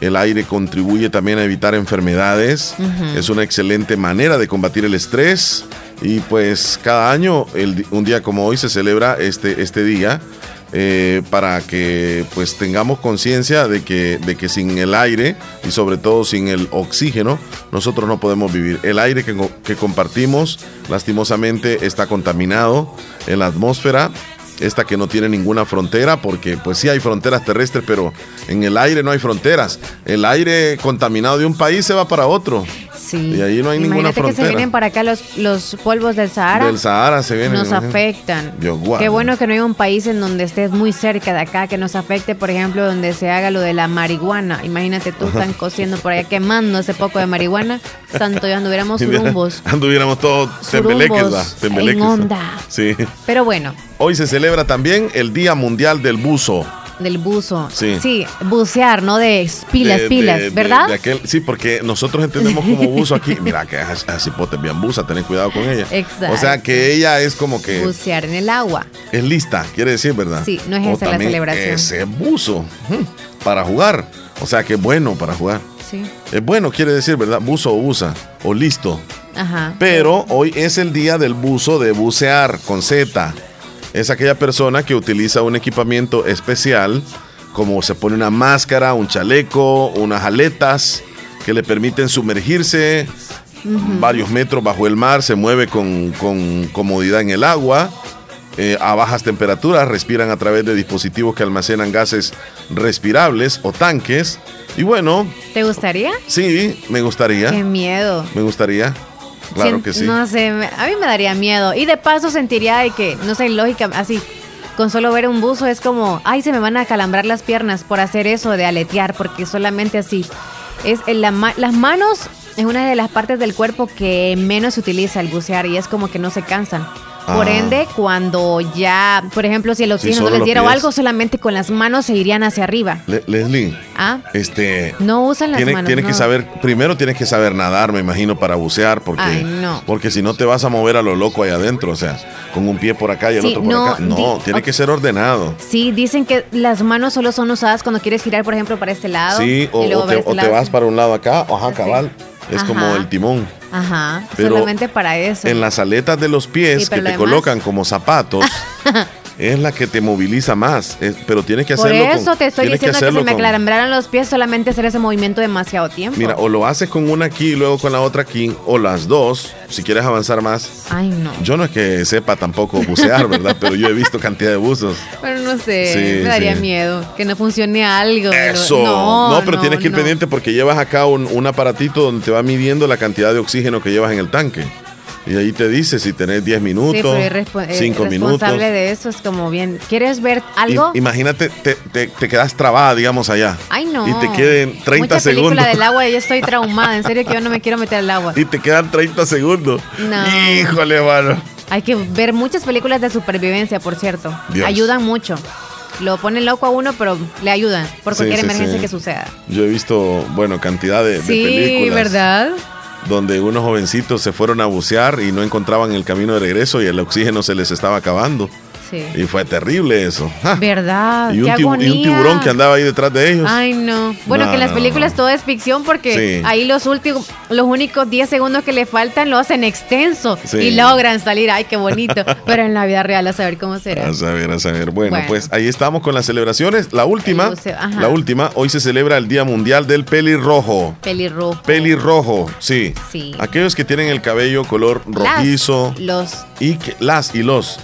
El aire contribuye también a evitar enfermedades. Es una excelente manera de combatir el estrés. Y pues cada año, el un día como hoy, se celebra este, este día eh, para que pues tengamos conciencia de que, de que sin el aire y sobre todo sin el oxígeno nosotros no podemos vivir. El aire que, que compartimos lastimosamente está contaminado en la atmósfera, esta que no tiene ninguna frontera porque pues sí hay fronteras terrestres pero en el aire no hay fronteras. El aire contaminado de un país se va para otro. Sí. Y ahí no hay ninguna Imagínate que frontera. se vienen para acá los, los polvos del Sahara. Del Sahara se vienen. nos imagínate. afectan. Dios guarde. Qué bueno que no hay un país en donde estés muy cerca de acá que nos afecte, por ejemplo, donde se haga lo de la marihuana. Imagínate tú están cociendo por allá quemando ese poco de marihuana. Santo ya anduviéramos surumbos. Anduviéramos todos tembeleques. en onda. Sí. Pero bueno, Hoy se celebra también el Día Mundial del Buzo. Del buzo. Sí. bucear, ¿no? De pilas, De- pilas, de- ¿verdad? de aquel- sí, porque nosotros entendemos como buzo aquí. Mira, que es así potes bien buza, ten cuidado con ella. Exacto. O sea, que ella es como que Bucear en el agua. es lista, quiere decir, ¿verdad? Sí, no es O esa la celebración. Ese buzo para jugar. O sea, que es bueno para jugar. Sí. Es bueno, quiere decir, ¿verdad? Buzo o buza. O listo. Ajá. Pero hoy es el día del buzo de bucear con Z. Es aquella persona que utiliza un equipamiento especial, como se pone una máscara, un chaleco, unas aletas que le permiten sumergirse varios metros bajo el mar, se mueve con, con comodidad en el agua. eh, a bajas temperaturas, respiran a través de dispositivos que almacenan gases respirables o tanques. Y bueno, ¿Te gustaría? sí, me gustaría. Qué miedo. Me gustaría. Claro Sien- que sí. No sé, a mí me daría miedo. Y de paso sentiría de que, no sé, lógica, así, con solo ver un buzo es como, ay, se me van a calambrar las piernas por hacer eso de aletear, porque solamente así. Es en la ma- las manos es una de las partes del cuerpo que menos se utiliza el bucear y es como que no se cansan. Por Ah. ende, cuando ya, por ejemplo, si el oxígeno no les diera o algo, solamente con las manos se irían hacia arriba. Le- Leslie, ¿Ah? este. No usan las tiene- manos. tienes que saber, primero tienes que saber nadar, me imagino, para bucear, porque, Ay, no. porque si no te vas a mover a lo loco ahí adentro, o sea, con un pie por acá y el Sí, otro por no, acá. No, tiene ok. que ser ordenado. Sí, dicen que las manos solo son usadas cuando quieres girar, por ejemplo, para este lado. Sí, o, o te, este o te lado. vas para un lado acá, ajá, cabal. Es como el timón. Ajá, solamente para eso. En las aletas de los pies que te colocan como zapatos. es la que te moviliza más, pero tienes que hacerlo. Por eso te estoy diciendo que, que se me aclarambraran los pies solamente hacer ese movimiento demasiado tiempo. Mira, o lo haces con una aquí y luego con la otra aquí, o las dos, si quieres avanzar más. Ay, no. Yo no es que sepa tampoco bucear, ¿verdad? pero yo he visto cantidad de buzos. Pero no sé, me daría miedo que no funcione algo. Eso. No, pero tienes que ir pendiente porque llevas acá un aparatito donde te va midiendo la cantidad de oxígeno que llevas en el tanque. Y ahí te dice si tenés 10 minutos, 5 eh, minutos. responsable de eso es como bien. ¿Quieres ver algo? imagínate, te, te, quedas trabada, digamos, allá. Ay, no. Y te queden 30 Mucha segundos. película del agua, yo estoy traumada. En serio que yo no me quiero meter al agua. Y te quedan 30 segundos. No. Híjole, mano. Hay que ver muchas películas de supervivencia, por cierto. Ayudan mucho. Lo ponen loco a uno, pero le ayudan por cualquier emergencia que suceda. Yo he visto, bueno, cantidad de, de películas. Sí, ¿verdad? Donde unos jovencitos se fueron a bucear y no encontraban el camino de regreso y el oxígeno se les estaba acabando. Y fue terrible eso. ¿Verdad? Y un, tiburón que andaba ahí detrás de ellos. Ay, no. Bueno, que en las películas todo es ficción porque ahí los últimos, los únicos 10 segundos que le faltan lo hacen extenso y logran salir. Ay, qué bonito. Pero en la vida real, a saber cómo será. A saber, a saber. Bueno, pues ahí estamos con las celebraciones. La última, la última, hoy se celebra el Día Mundial del Pelirrojo. Pelirrojo. Pelirrojo, sí. Sí. Aquellos que tienen el cabello color rojizo. los. Y que, las y los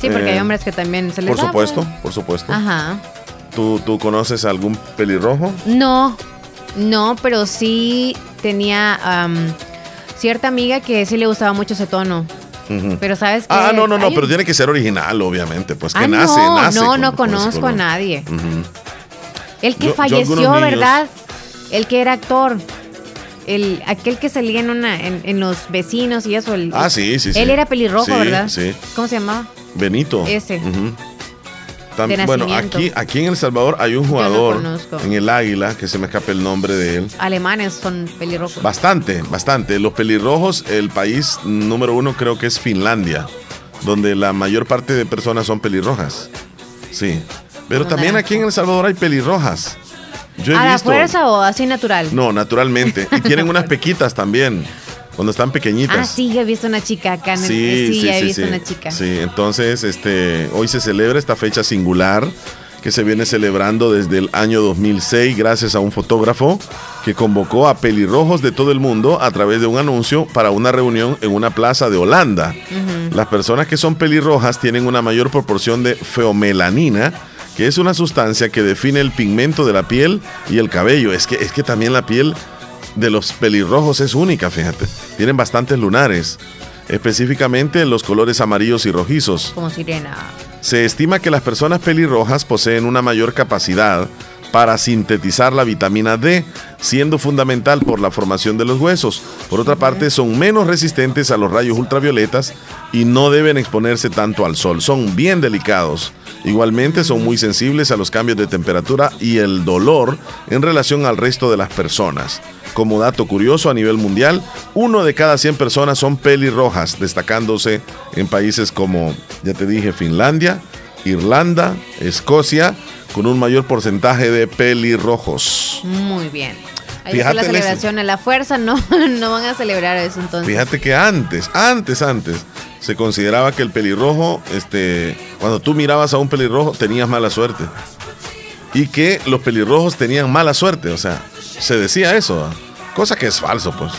Sí, porque hay eh, hombres que también se les Por supuesto, por supuesto. Ajá. ¿Tú, ¿Tú conoces algún pelirrojo? No, no, pero sí tenía cierta amiga que sí le gustaba mucho ese tono. Pero sabes que. Ah, no, no, no, pero tiene que ser original, obviamente. Pues que ah, nace, no, nace. No, no conozco a nadie. El que falleció, ¿verdad? El que era actor. El, aquel que salía en una en, los vecinos y eso. El, ah, sí, sí, sí. Él era pelirrojo, ¿verdad? Sí. ¿Cómo se llamaba? Benito. Ese. bueno, aquí, aquí en El Salvador hay un jugador en el Águila, que se me escape el nombre de él. Alemanes son pelirrojos. Bastante, bastante. Los pelirrojos, el país número uno creo que es Finlandia, donde la mayor parte de personas son pelirrojas. Sí. Pero también aquí en El Salvador hay pelirrojas. Yo ¿A la fuerza o así natural? No, naturalmente. Y tienen unas pequitas también. Cuando están pequeñitas. Ah, sí, he visto una chica acá en el, sí, sí, sí, he visto una chica. Sí, entonces este, hoy se celebra esta fecha singular que se viene celebrando desde el año 2006 gracias a un fotógrafo que convocó a pelirrojos de todo el mundo a través de un anuncio para una reunión en una plaza de Holanda. Las personas que son pelirrojas tienen una mayor proporción de feomelanina, que es una sustancia que define el pigmento de la piel y el cabello. Es que, es que también la piel de los pelirrojos es única, fíjate. Tienen bastantes lunares, específicamente los colores amarillos y rojizos. Como sirena. Se estima que las personas pelirrojas poseen una mayor capacidad para sintetizar la vitamina D, siendo fundamental por la formación de los huesos. Por otra parte, son menos resistentes a los rayos ultravioletas y no deben exponerse tanto al sol. Son bien delicados. Igualmente son muy sensibles a los cambios de temperatura y el dolor en relación al resto de las personas. Como dato curioso a nivel mundial, uno de cada 100 personas son pelirrojas, destacándose en países como, ya te dije, Finlandia, Irlanda, Escocia, con un mayor porcentaje de pelirrojos. Muy bien. Ahí está la celebración a la fuerza, no, no van a celebrar eso entonces. Fíjate que antes, antes, antes, se consideraba que el pelirrojo, este, cuando tú mirabas a un pelirrojo, tenías mala suerte. Y que los pelirrojos tenían mala suerte, o sea, se decía eso, cosa que es falso, pues.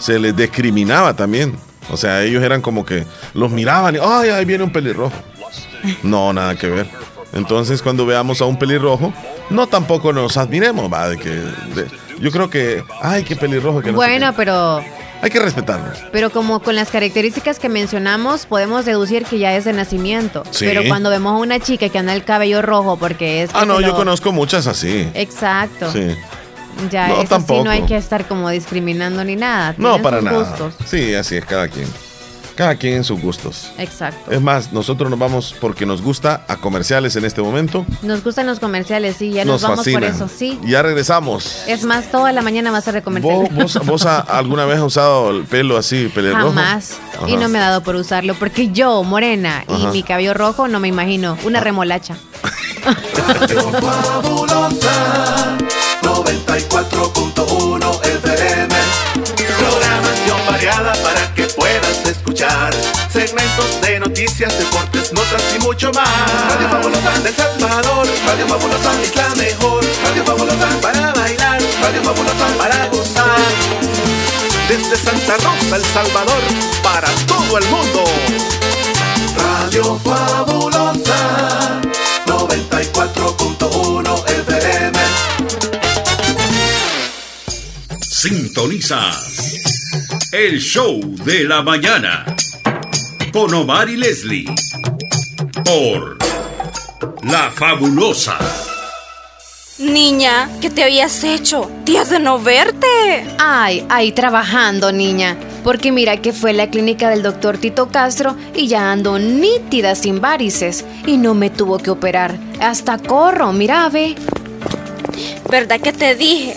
Se les discriminaba también. O sea, ellos eran como que los miraban y, ay, ahí viene un pelirrojo. No, nada que ver. Entonces, cuando veamos a un pelirrojo, no tampoco nos admiremos, va, de que yo creo que, ay, qué pelirrojo que Bueno, pero hay que respetarlos. Pero como con las características que mencionamos, podemos deducir que ya es de nacimiento. Pero cuando vemos a una chica que anda el cabello rojo porque es... Ah, no, yo conozco muchas así. Exacto. Sí. Ya, no, tampoco. no hay que estar como discriminando ni nada. No, para nada. Sí, así es cada quien. Cada quien en sus gustos. Exacto. Es más, nosotros nos vamos porque nos gusta a comerciales en este momento. Nos gustan los comerciales, sí, ya nos, vamos por eso, sí. Ya regresamos. Es más, toda la mañana va a ser de comerciales. ¿Vos, alguna vez has usado el pelo así, pelirrojo? Jamás. Y no me ha dado por usarlo, porque yo, morena, y mi cabello rojo, no me imagino. Una remolacha. 94.1 FM de noticias, deportes, notas y mucho más. Radio Fabulosa del Salvador, Radio Fabulosa es la mejor. Radio Fabulosa para bailar, Radio Fabulosa para gozar. Desde Santa Rosa, El Salvador, para todo el mundo. Radio Fabulosa 94.1 FM. Sintonizas el show de la mañana con Omar y Leslie por La Fabulosa. Niña, ¿qué te habías hecho? Días de no verte. Ay, ahí trabajando, niña. Porque mira que fue la clínica del doctor Tito Castro y ya ando nítida sin varices. Y no me tuvo que operar. Hasta corro, mira, ve. ¿Verdad que te dije?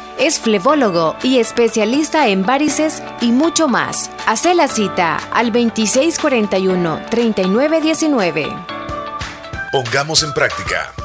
Es flebólogo y especialista en varices y mucho más. Hace la cita al 2641-3919. Pongamos en práctica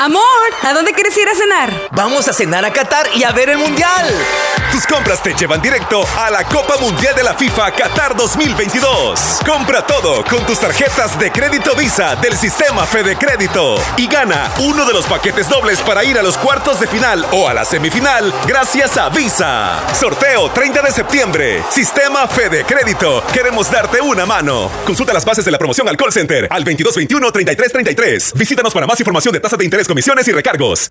Amor, ¿a dónde quieres ir a cenar? Vamos a cenar a Qatar y a ver el Mundial. Tus compras te llevan directo a la Copa Mundial de la FIFA Qatar 2022. Compra todo con tus tarjetas de crédito Visa del sistema Fede Crédito y gana uno de los paquetes dobles para ir a los cuartos de final o a la semifinal gracias a Visa. Sorteo 30 de septiembre. Sistema Fede Crédito. Queremos darte una mano. Consulta las bases de la promoción al call center al 2221 3333. Visítanos para más información de tasas de interés, comisiones y recargos.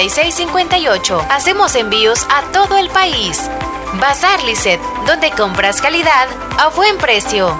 58. Hacemos envíos a todo el país. Bazar Lisset, donde compras calidad a buen precio.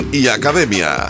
y Academia.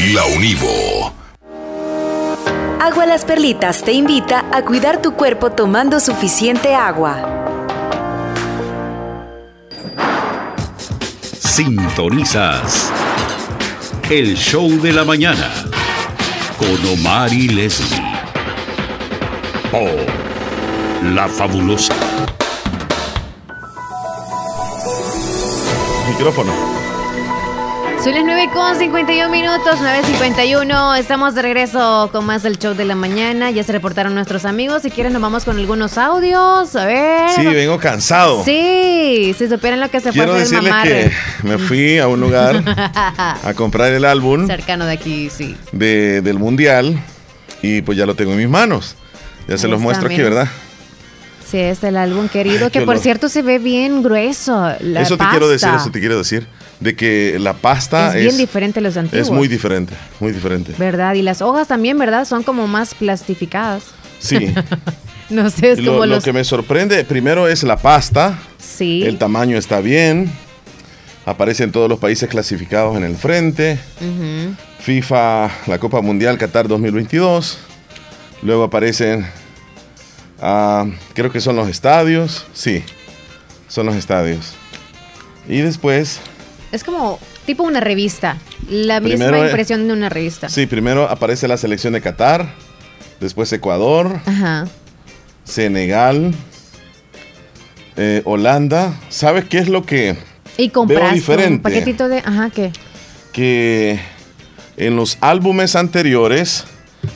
la Univo. Agua Las Perlitas te invita a cuidar tu cuerpo tomando suficiente agua. Sintonizas el show de la mañana con Omar y Leslie por La Fabulosa. Micrófono. Son las 9 con 51 minutos, 9.51. Estamos de regreso con más del show de la mañana. Ya se reportaron nuestros amigos. Si quieren, nos vamos con algunos audios. A ver. Sí, vengo cansado. Sí, si supieran lo que se Quiero fue decirles mamarre. que me fui a un lugar a comprar el álbum Cercano de aquí, sí. de- del Mundial y pues ya lo tengo en mis manos. Ya se Ahí los está, muestro aquí. ¿verdad? Sí, es el álbum querido, Ay, que por cierto se ve bien grueso. La eso te quiero decir, eso te quiero decir. De que la pasta Es es, bien diferente a los antiguos. es muy diferente, muy diferente. ¿Verdad? Y las hojas también, ¿verdad? Son como más plastificadas. Sí. No sé, es lo, como lo los... que me sorprende primero es la pasta. Sí. El tamaño está bien. Aparece en todos los países clasificados en el frente. FIFA, la Copa Mundial Qatar 2022. Luego aparecen, ah, creo que son los estadios. Sí, son los estadios. Y después, Es como tipo una revista. La misma Primero, eh, impresión de una revista. sí, primero aparece la selección de Qatar. Después Ecuador, Ajá. Senegal, eh, Holanda. ¿Sabes qué es lo que Y veo compraste un diferente? paquetito de... Ajá, ¿qué? que en los álbumes anteriores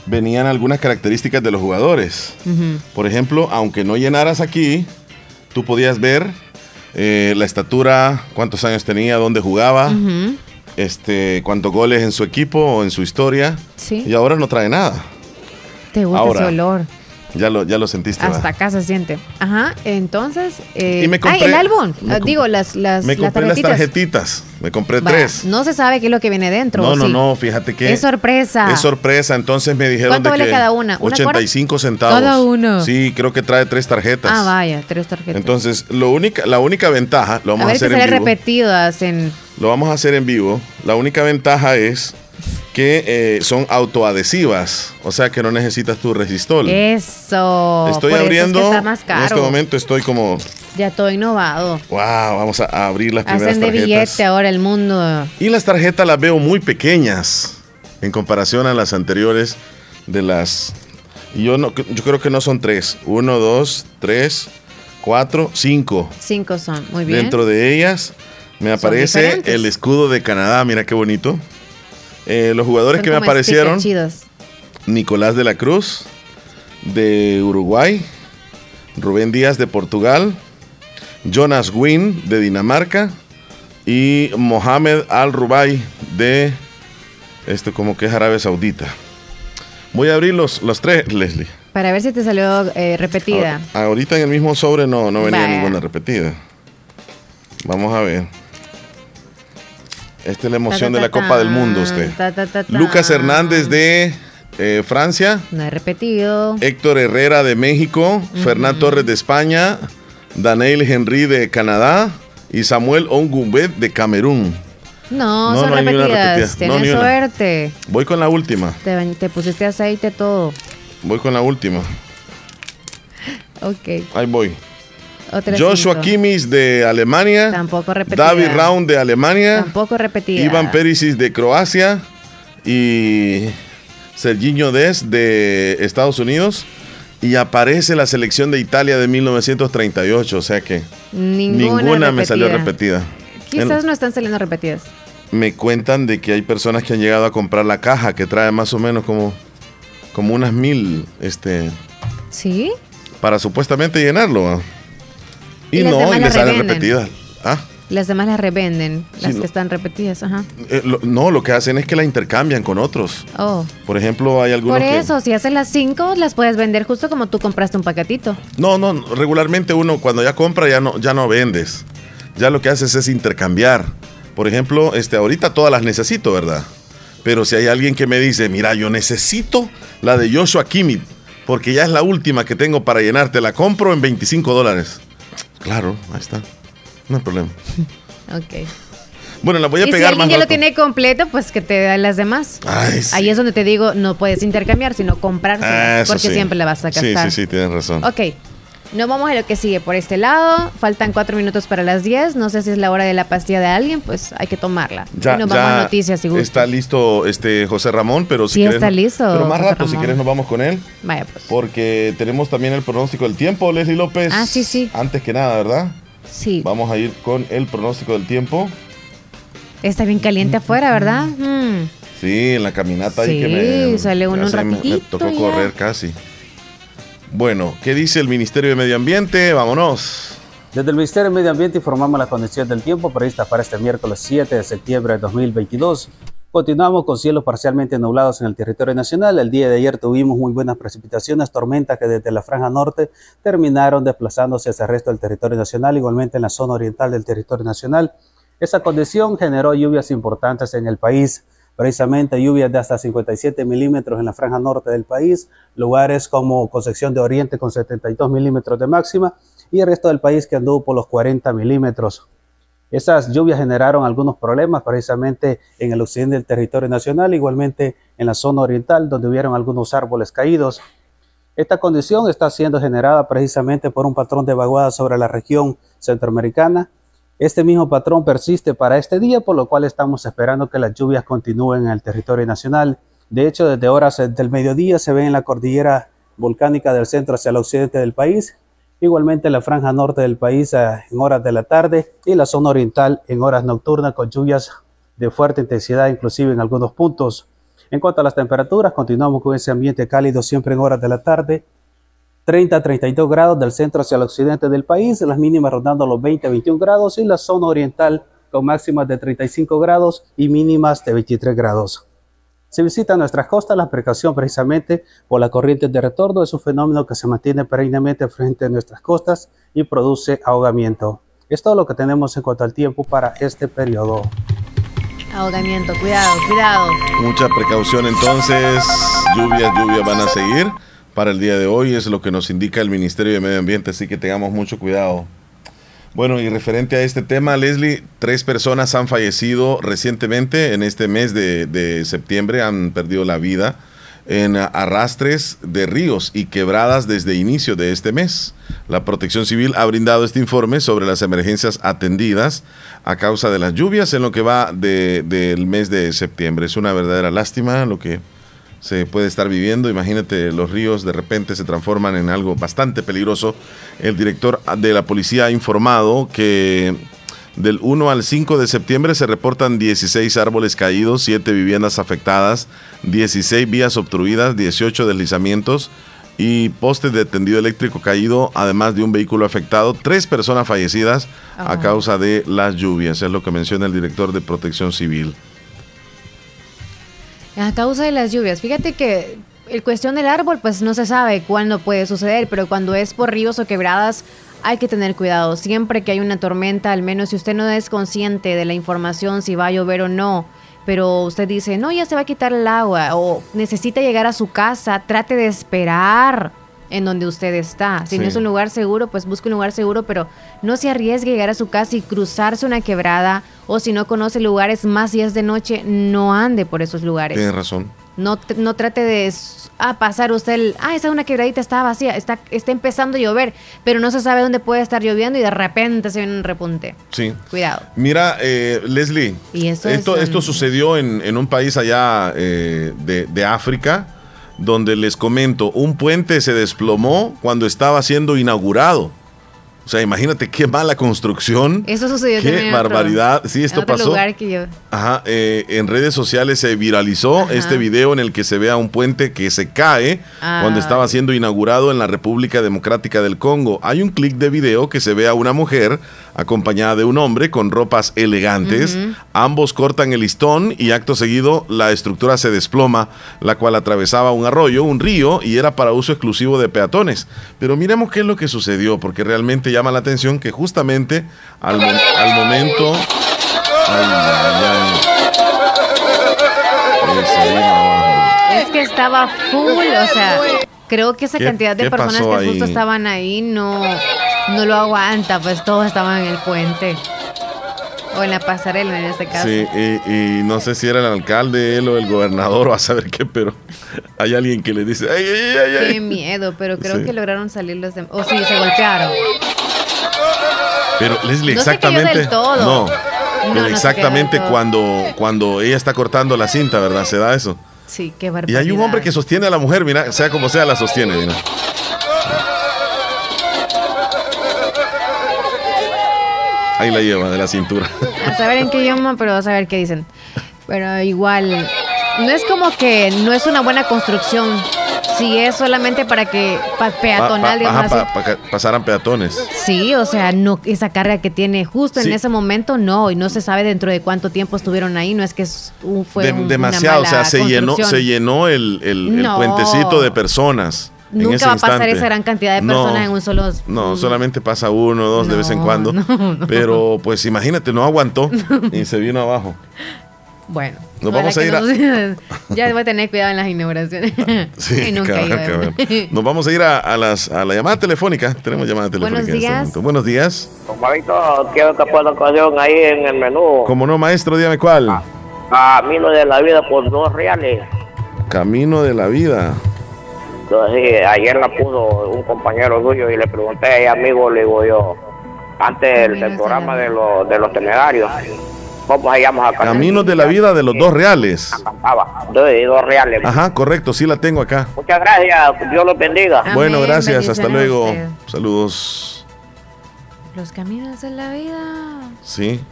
venían algunas características de los jugadores. Por ejemplo, aunque no llenaras aquí, tú podías ver eh, la estatura, cuántos años tenía, dónde jugaba, este, cuántos goles en su equipo o en su historia. Sí. Y ahora no trae nada. ¿Te gusta Ahora, ese olor? Ya lo, ya lo sentiste. Hasta ¿va? acá se siente. Ajá, entonces. eh, Y me compré- ah, el álbum. me Digo, las, las, Me las compré las tarjetitas. tarjetitas. Me compré tres. No se sabe qué es lo que viene dentro. No, ¿o no, sí? no, fíjate que. Es sorpresa. Es sorpresa, entonces me dijeron ¿Cuánto de vale que cada una? ¿Una 85 centavos. Cada una. Sí, creo que trae tres tarjetas. Ah, vaya, tres tarjetas. Entonces, lo única, la única ventaja, lo a vamos a, ver si hacer en vivo. repetidas en. Lo vamos a hacer en vivo. La única ventaja es que eh, son autoadhesivas, o sea que no necesitas tu resistol. Eso. Estoy Por eso es que abriendo. está más caro. En este momento estoy como, Ya todo innovado. wow, vamos a, abrir las primeras Hacen de tarjetas. billete ahora el mundo. Y las tarjetas las veo muy pequeñas en comparación a las anteriores de las. Yo, no, yo creo que no son tres. Uno, dos, tres, cuatro, cinco. Cinco son. Muy bien. Dentro de ellas me aparece el escudo de Canadá. Mira qué bonito. Eh, los jugadores Son que me aparecieron: stickers. Nicolás de la Cruz de Uruguay, Rubén Díaz de Portugal, Jonas Wynn de Dinamarca y Mohamed Al Rubai de este como que es Arabia Saudita. Voy a abrir los, los tres, Leslie. Para ver si te salió eh, repetida. Ah, Ahorita en el mismo sobre no, no venía Vaya. ninguna repetida. Vamos a ver. Esta es la emoción Ta, de ta, la Copa del Mundo, usted. Lucas Hernández de eh, Francia. No he repetido. Héctor Herrera de México, Fernán Torres de España, Daniel Henry de Canadá y Samuel Ongumbet de Camerún. No, No, son no repetidas. repetida. Tienes suerte. Voy con la última, Te, te pusiste aceite todo. voy con la última. Ok. Ahí voy. Joshua cinco. Kimmich de Alemania, Tampoco repetida. David Raun de Alemania, Tampoco repetida. Ivan Perisic de Croacia y Serginho Des de Estados Unidos. Y aparece la selección de Italia de 1938, o sea que Ninguna, ninguna me salió repetida. Quizás no están saliendo repetidas. me cuentan de que hay personas que han llegado a comprar la caja que trae más o menos como, como unas mil este, ¿Sí? para supuestamente llenarlo. Y, no, y le salen repetidas. Ah, Las demás las revenden. Sí, las no. que están repetidas, ajá. eh, lo- no, lo que hacen es que la intercambian con otros. Oh. Por ejemplo, hay algunos Por que... eso, si haces las cinco, las puedes vender justo como tú compraste un paquetito. No, no, regularmente uno cuando ya compra ya no, ya no vendes. Ya lo que haces es intercambiar. Por ejemplo, este, ahorita todas las necesito, ¿verdad? Pero si hay alguien que me dice, mira, yo necesito la de Joshua Kimmich, porque ya es la última que tengo para llenarte, la compro en 25 dólares. Claro, ahí está. No hay problema. Ok. Bueno, la voy a y si pegar alguien más ya lo tiene completo, pues que te da las demás. Ay, sí. Ahí es donde te digo, no puedes intercambiar, sino comprar, Ah, porque sí. siempre la vas a Sí, gastar. sí, sí, tienes razón. Ok. Nos vamos a lo que sigue por este lado. Faltan cuatro minutos para las 10. No sé si es la hora de la pastilla de alguien, pues hay que tomarla. Ya, y nos ya vamos a noticias si gusta. está listo este José Ramón, pero si Sí, está listo, Pero más José rato, si quieres, nos vamos con él. Vaya, pues. Porque tenemos también el pronóstico del tiempo, Leslie López. Ah, sí, sí. Antes que nada, ¿verdad? Sí. Vamos a ir con el pronóstico del tiempo. Está bien caliente afuera, ¿verdad? Mm. Sí, en la caminata ahí Sí, que me. sale uno un se me- me, tocó ya. correr casi. Bueno, ¿qué dice el Ministerio de Medio Ambiente? Vámonos. Desde el Ministerio de Medio Ambiente informamos la condición del tiempo prevista para este miércoles 7 de septiembre de 2022. Continuamos con cielos parcialmente nublados en el territorio nacional. El día de ayer tuvimos muy buenas precipitaciones, tormentas que desde la franja norte terminaron desplazándose hacia el resto del territorio nacional, igualmente en la zona oriental del territorio nacional. Esa condición generó lluvias importantes en el país, precisamente lluvias de hasta 57 milímetros en la franja norte del país, lugares como Concepción de Oriente con 72 milímetros de máxima y el resto del país que anduvo por los 40 milímetros. Esas lluvias generaron algunos problemas precisamente en el occidente del territorio nacional, igualmente en la zona oriental, donde hubieron algunos árboles caídos. Esta condición está siendo generada precisamente por un patrón de vaguada sobre la región centroamericana. Este mismo patrón persiste para este día, por lo cual estamos esperando que las lluvias continúen en el territorio nacional. De hecho, desde horas del mediodía se ve en la cordillera volcánica del centro hacia el occidente del país, igualmente en la franja norte del país eh, en horas de la tarde y la zona oriental en horas nocturnas con lluvias de fuerte intensidad, inclusive en algunos puntos. En cuanto a las temperaturas, continuamos con ese ambiente cálido siempre en horas de la tarde. 30 a 32 grados del centro hacia el occidente del país, las mínimas rondando los 20 a 21 grados y la zona oriental con máximas de 35 grados y mínimas de 23 grados. Si visitan nuestras costas, la precaución precisamente por la corriente de retorno es un fenómeno que se mantiene perennemente frente a nuestras costas y produce ahogamiento. Es todo lo que tenemos en cuanto al tiempo para este periodo. Ahogamiento, cuidado, cuidado. Mucha precaución entonces. Lluvias, lluvias van a seguir para el día de hoy, es lo que nos indica el Ministerio de Medio Ambiente, así que tengamos mucho cuidado. Bueno, y referente a este tema, Leslie, tres personas han fallecido recientemente en este mes de, septiembre, han perdido la vida en arrastres de ríos y quebradas desde inicio de este mes. La Protección Civil ha brindado este informe sobre las emergencias atendidas a causa de las lluvias en lo que va del mes de septiembre. Es una verdadera lástima lo que se puede estar viviendo. Imagínate, los ríos de repente se transforman en algo bastante peligroso. El director de la policía ha informado que del 1 al 5 de septiembre se reportan 16 árboles caídos, 7 viviendas afectadas, 16 vías obstruidas, 18 deslizamientos y postes de tendido eléctrico caído, además de un vehículo afectado, tres personas fallecidas a causa de las lluvias, es lo que menciona el director de Protección Civil. A causa de las lluvias. Fíjate que el cuestión del árbol, pues no se sabe cuándo puede suceder, pero cuando es por ríos o quebradas, hay que tener cuidado. Siempre que hay una tormenta, al menos si usted no es consciente de la información, si va a llover o no, pero usted dice, no, ya se va a quitar el agua, o necesita llegar a su casa, trate de esperar en donde usted está. Si no es un lugar seguro, pues busque un lugar seguro, pero no se arriesgue a llegar a su casa y cruzarse una quebrada, o si no conoce lugares más días de noche, no ande por esos lugares. Tiene razón. No, no trate de ah, pasar usted el, ah, esa una quebradita está vacía, está, está empezando a llover, pero no se sabe dónde puede estar lloviendo y de repente se viene un repunte. Sí. Cuidado. Mira, eh, Leslie, esto, esto sucedió en, un país allá eh, de, de África donde les comento, un puente se desplomó cuando estaba siendo inaugurado. O sea, imagínate qué mala construcción. Eso sucedió Qué barbaridad. sí, esto pasó. Ajá, eh, en redes sociales se viralizó este video en el que se ve a un puente que se cae cuando estaba ah. siendo inaugurado en la República Democrática del Congo. Hay un clic de video que se ve a una mujer acompañada de un hombre con ropas elegantes. Ambos cortan el listón y acto seguido la estructura se desploma, la cual atravesaba un arroyo, un río y era para uso exclusivo de peatones. Pero miremos qué es lo que sucedió, porque realmente llama la atención que justamente al, momento... es que estaba full, o sea, creo que esa cantidad de personas que justo estaban ahí no, no lo aguanta, pues todos estaban en el puente. O en la pasarela en este caso. Sí, y, no sé si era el alcalde, él o el gobernador, o a saber qué, pero hay alguien que le dice, ¡ay, ay, ay! Qué miedo, pero creo que lograron salir los demás. O sí, se golpearon. Pero Leslie, exactamente. No, pero exactamente cuando, cuando ella está cortando la cinta, ¿verdad? Se da eso. Sí, qué barbaridad. Y hay un hombre que sostiene a la mujer, mira, sea como sea, la sostiene, mira. Ahí la lleva de la cintura. A saber en qué idioma, pero a saber qué dicen. Pero igual, no es como que no es una buena construcción. Si es solamente para que peatonal, pasaran peatones. Sí, o sea, no esa carga que tiene justo en ese momento, no, y no se sabe dentro de cuánto tiempo estuvieron ahí, no es que fue demasiado, o sea, se llenó, se llenó el, el puentecito de personas. Nunca va a pasar esa gran cantidad de personas en un solo. No, solamente pasa uno o dos de vez en cuando. pero pues imagínate, no aguantó y se vino abajo. Bueno, nos vamos a ir a... ya voy a tener cuidado en las inauguraciones. sí, nunca Nos vamos a ir a, las, a la llamada telefónica. Tenemos llamada telefónica. Buenos días. Este Buenos días. quiero que pueda ocasión ahí en el menú. Como no, maestro, dígame cuál. Camino de la vida por dos reales. Camino de la vida. Entonces, ayer la puso un compañero suyo y le pregunté, amigo, le digo yo, antes del, programa de, los, de los temerarios, ¿cómo se llama acá? Caminos de la vida de los dos reales. De dos reales. Ajá, correcto, sí la tengo acá. Muchas gracias, Dios los bendiga. bueno, gracias, hasta luego. Saludos. Los caminos de la vida. Sí.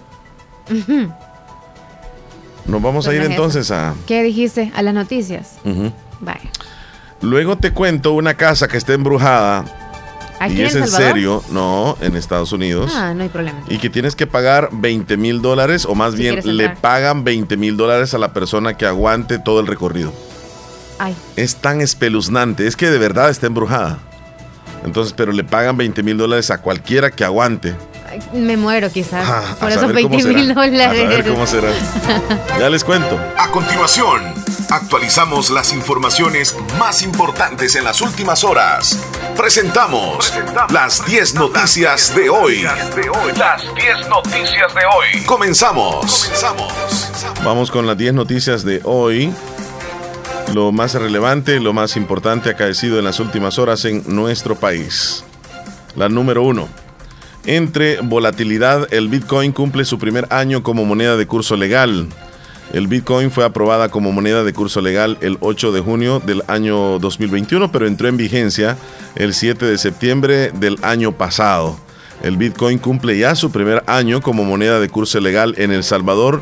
Nos vamos a pues ir entonces a... ¿Qué dijiste? A las noticias. Vaya. Luego te cuento una casa que está embrujada ¿Aquí y en es en Salvador? serio, no, en Estados Unidos. Ah, no hay problema. Y que tienes que pagar 20 mil dólares o más Si bien le pagan 20 mil dólares a la persona que aguante todo el recorrido. Ay, Es tan espeluznante, es que de verdad está embrujada. Entonces, pero le pagan 20 mil dólares a cualquiera que aguante. ay, me muero quizás. Ah, por a esos saber cómo 20 mil será. A dólares. saber cómo será. Ya les cuento. A continuación, actualizamos las informaciones más importantes en las últimas horas. Presentamos las 10 noticias de hoy. Las 10 noticias de hoy. Comenzamos. Vamos con las 10 noticias de hoy. Lo más relevante, lo más importante acaecido en las últimas horas en nuestro país. La número uno. Entre volatilidad, el Bitcoin cumple su primer año como moneda de curso legal. El Bitcoin fue aprobada como moneda de curso legal el 8 de junio del año 2021, pero entró en vigencia el 7 de septiembre del año pasado. El Bitcoin cumple ya su primer año como moneda de curso legal en El Salvador.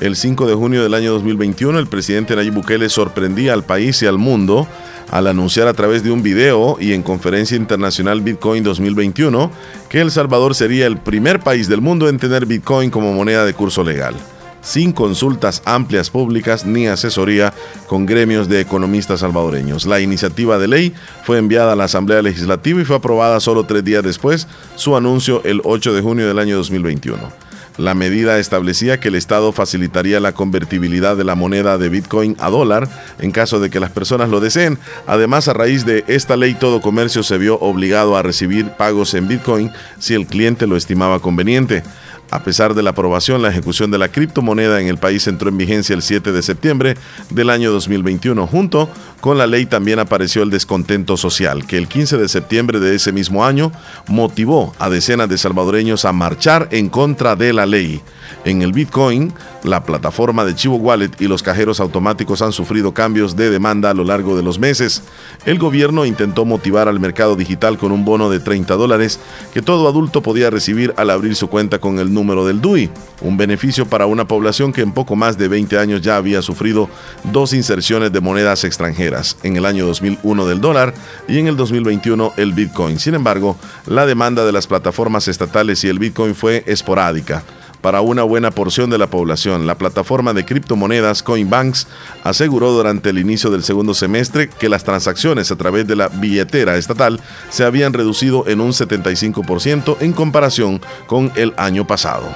El 5 de junio del año 2021, el presidente Nayib Bukele sorprendía al país y al mundo al anunciar a través de un video y en conferencia internacional Bitcoin 2021 que El Salvador sería el primer país del mundo en tener Bitcoin como moneda de curso legal, sin consultas amplias públicas ni asesoría con gremios de economistas salvadoreños. La iniciativa de ley fue enviada a la Asamblea Legislativa y fue aprobada solo tres días después su anuncio el 8 de junio del año 2021. La medida establecía que el Estado facilitaría la convertibilidad de la moneda de Bitcoin a dólar en caso de que las personas lo deseen. Además, a raíz de esta ley, todo comercio se vio obligado a recibir pagos en Bitcoin si el cliente lo estimaba conveniente. A pesar de la aprobación, la ejecución de la criptomoneda en el país entró en vigencia el 7 de septiembre del año 2021. Junto con la ley también apareció el descontento social, que el 15 de septiembre de ese mismo año motivó a decenas de salvadoreños a marchar en contra de la ley. En el Bitcoin, la plataforma de Chivo Wallet y los cajeros automáticos han sufrido cambios de demanda a lo largo de los meses. El gobierno intentó motivar al mercado digital con un bono de 30 dólares que todo adulto podía recibir al abrir su cuenta con el número del DUI, un beneficio para una población que en poco más de 20 años ya había sufrido dos inserciones de monedas extranjeras, en el año 2001 del dólar y en el 2021 el Bitcoin. Sin embargo, la demanda de las plataformas estatales y el Bitcoin fue esporádica para una buena porción de la población. La plataforma de criptomonedas Coinbanks aseguró durante el inicio del segundo semestre que las transacciones a través de la billetera estatal se habían reducido en un 75% en comparación con el año pasado.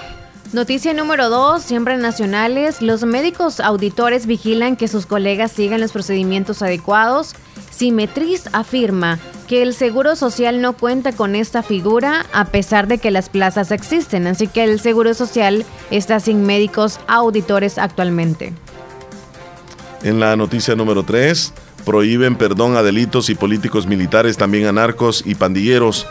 Noticia número 2, siempre nacionales. Los médicos auditores vigilan que sus colegas sigan los procedimientos adecuados. Simetriz afirma que el Seguro Social no cuenta con esta figura a pesar de que las plazas existen, así que el Seguro Social está sin médicos auditores actualmente. En la noticia número 3, prohíben perdón a delitos y políticos militares, también a narcos y pandilleros.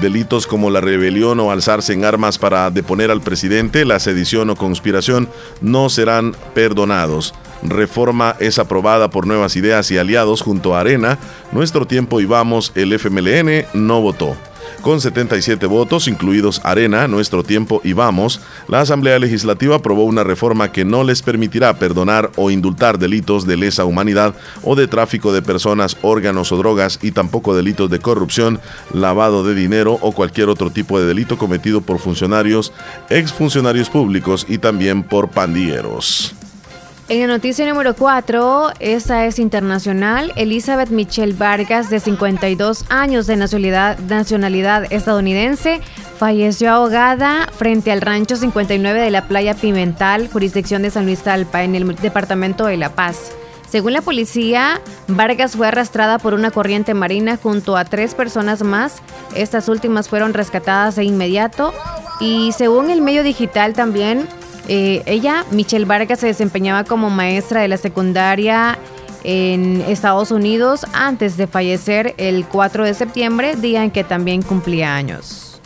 Delitos como la rebelión o alzarse en armas para deponer al presidente, la sedición o conspiración no serán perdonados. Reforma es aprobada por Nuevas Ideas y aliados junto a Arena. Nuestro tiempo y vamos, el FMLN no votó. Con 77 votos, incluidos Arena, Nuestro Tiempo y Vamos, la Asamblea Legislativa aprobó una reforma que no les permitirá perdonar o indultar delitos de lesa humanidad o de tráfico de personas, órganos o drogas y tampoco delitos de corrupción, lavado de dinero o cualquier otro tipo de delito cometido por funcionarios, exfuncionarios públicos y también por pandilleros. En la noticia número 4, esta es internacional, Elizabeth Michelle Vargas, de 52 años de nacionalidad, nacionalidad estadounidense, falleció ahogada frente al rancho 59 de la playa Pimental, jurisdicción de San Luis Talpa, en el departamento de La Paz. Según la policía, Vargas fue arrastrada por una corriente marina junto a tres personas más. Estas últimas fueron rescatadas de inmediato y según el medio digital también, eh, ella, Michelle Vargas, se desempeñaba como maestra de la secundaria en Estados Unidos antes de fallecer el 4 de septiembre, día en que también cumplía años.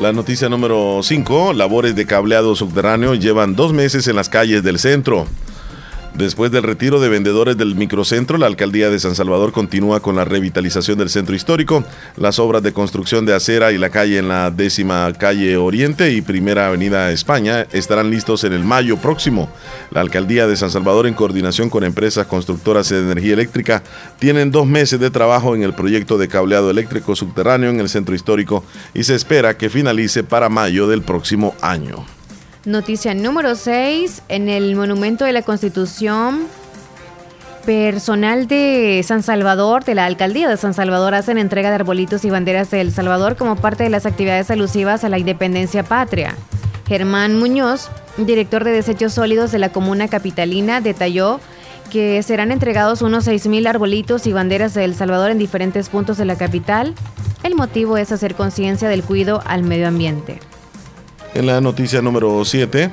La noticia número 5, labores de cableado subterráneo llevan dos meses en las calles del centro. Después del retiro de vendedores del microcentro, la alcaldía de San Salvador continúa con la revitalización del centro histórico. Las obras de construcción de acera y la calle en la décima calle Oriente y primera avenida España estarán listos en el mayo próximo. La alcaldía de San Salvador, en coordinación con empresas constructoras de energía eléctrica, tienen dos meses de trabajo en el proyecto de cableado eléctrico subterráneo en el centro histórico y se espera que finalice para mayo del próximo año. Noticia número 6. En el Monumento de la Constitución, personal de San Salvador, de la Alcaldía de San Salvador, hacen entrega de arbolitos y banderas de El Salvador como parte de las actividades alusivas a la independencia patria. Germán Muñoz, director de desechos sólidos de la comuna capitalina, detalló que serán entregados unos 6.000 arbolitos y banderas de El Salvador en diferentes puntos de la capital. El motivo es hacer conciencia del cuidado al medio ambiente. En la noticia número 7,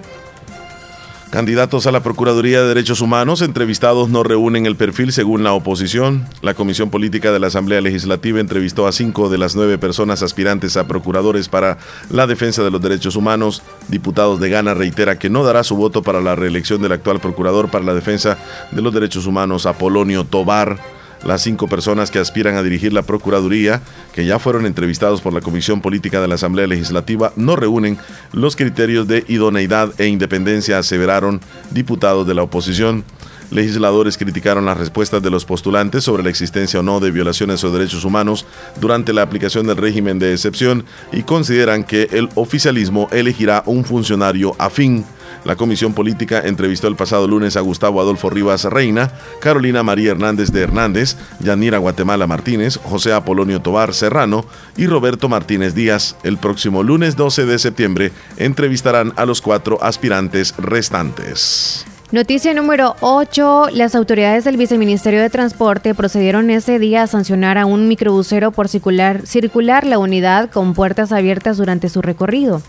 candidatos a la Procuraduría de Derechos Humanos entrevistados no reúnen el perfil según la oposición. La Comisión Política de la Asamblea Legislativa entrevistó a cinco de las nueve personas aspirantes a procuradores para la defensa de los derechos humanos. Diputados de Gana reitera que no dará su voto para la reelección del actual procurador para la defensa de los derechos humanos, Apolonio Tobar. Las cinco personas que aspiran a dirigir la Procuraduría, que ya fueron entrevistados por la Comisión Política de la Asamblea Legislativa, no reúnen los criterios de idoneidad e independencia, aseveraron diputados de la oposición. Legisladores criticaron las respuestas de los postulantes sobre la existencia o no de violaciones o derechos humanos durante la aplicación del régimen de excepción y consideran que el oficialismo elegirá un funcionario afín. La Comisión Política entrevistó el pasado lunes a Gustavo Adolfo Rivas Reina, Carolina María Hernández de Hernández, Yanira Guatemala Martínez, José Apolonio Tobar Serrano y Roberto Martínez Díaz. El próximo lunes 12 de septiembre entrevistarán a los cuatro aspirantes restantes. Noticia número 8. Las autoridades del Viceministerio de Transporte procedieron ese día a sancionar a un microbusero por circular, circular la unidad con puertas abiertas durante su recorrido.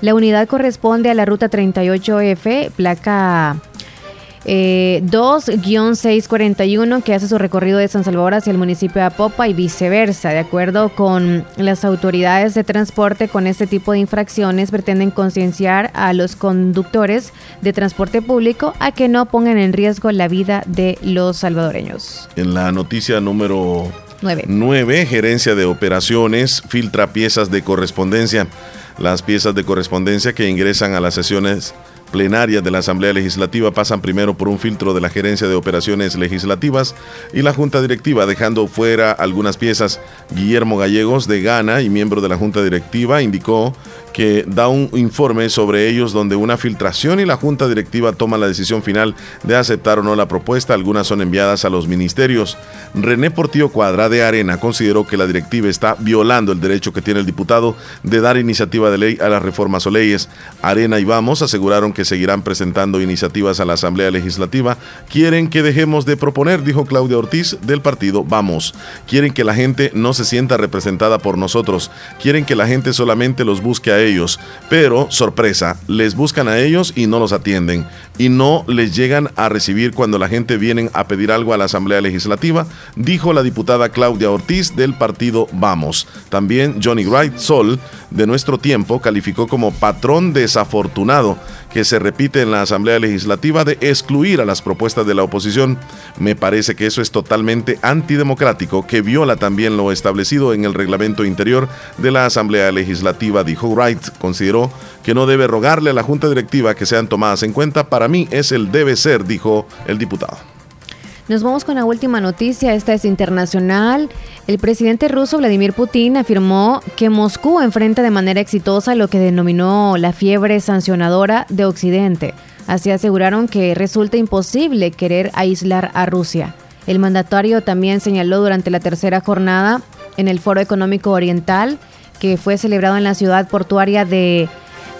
La unidad corresponde a la ruta 38F, placa eh, 2-641, que hace su recorrido de San Salvador hacia el municipio de Apopa y viceversa. De acuerdo con las autoridades de transporte, con este tipo de infracciones pretenden concienciar a los conductores de transporte público a que no pongan en riesgo la vida de los salvadoreños. En la noticia número 9. 9, gerencia de operaciones, filtra piezas de correspondencia. Las piezas de correspondencia que ingresan a las sesiones plenarias de la Asamblea Legislativa pasan primero por un filtro de la Gerencia de Operaciones Legislativas y la Junta Directiva, dejando fuera algunas piezas. Guillermo Gallegos, de Gana y miembro de la Junta Directiva, indicó que da un informe sobre ellos donde una filtración y la Junta Directiva toma la decisión final de aceptar o no la propuesta. Algunas son enviadas a los ministerios. René Portillo Cuadra de Arena consideró que la directiva está violando el derecho que tiene el diputado de dar iniciativa de ley a las reformas o leyes. Arena y Vamos aseguraron que seguirán presentando iniciativas a la Asamblea Legislativa. Quieren que dejemos de proponer, dijo Claudia Ortiz del partido Vamos. Quieren que la gente no se sienta representada por nosotros. Quieren que la gente solamente los busque a ellos. Pero, sorpresa, les buscan a ellos y no los atienden. Y no les llegan a recibir cuando la gente viene a pedir algo a la Asamblea Legislativa, dijo la diputada Claudia Ortiz del partido Vamos. También Johnny Wright Sol, de nuestro tiempo, calificó como patrón desafortunado que se repite en la Asamblea Legislativa de excluir a las propuestas de la oposición. Me parece que eso es totalmente antidemocrático, que viola también lo establecido en el reglamento interior de la Asamblea Legislativa, dijo Wright. Consideró que no debe rogarle a la Junta Directiva que sean tomadas en cuenta. Para mí es el debe ser, dijo el diputado. Nos vamos con la última noticia, esta es internacional. El presidente ruso Vladimir Putin afirmó que Moscú enfrenta de manera exitosa lo que denominó la fiebre sancionadora de Occidente. Así aseguraron que resulta imposible querer aislar a Rusia. El mandatario también señaló durante la tercera jornada en el Foro Económico Oriental, que fue celebrado en la ciudad portuaria de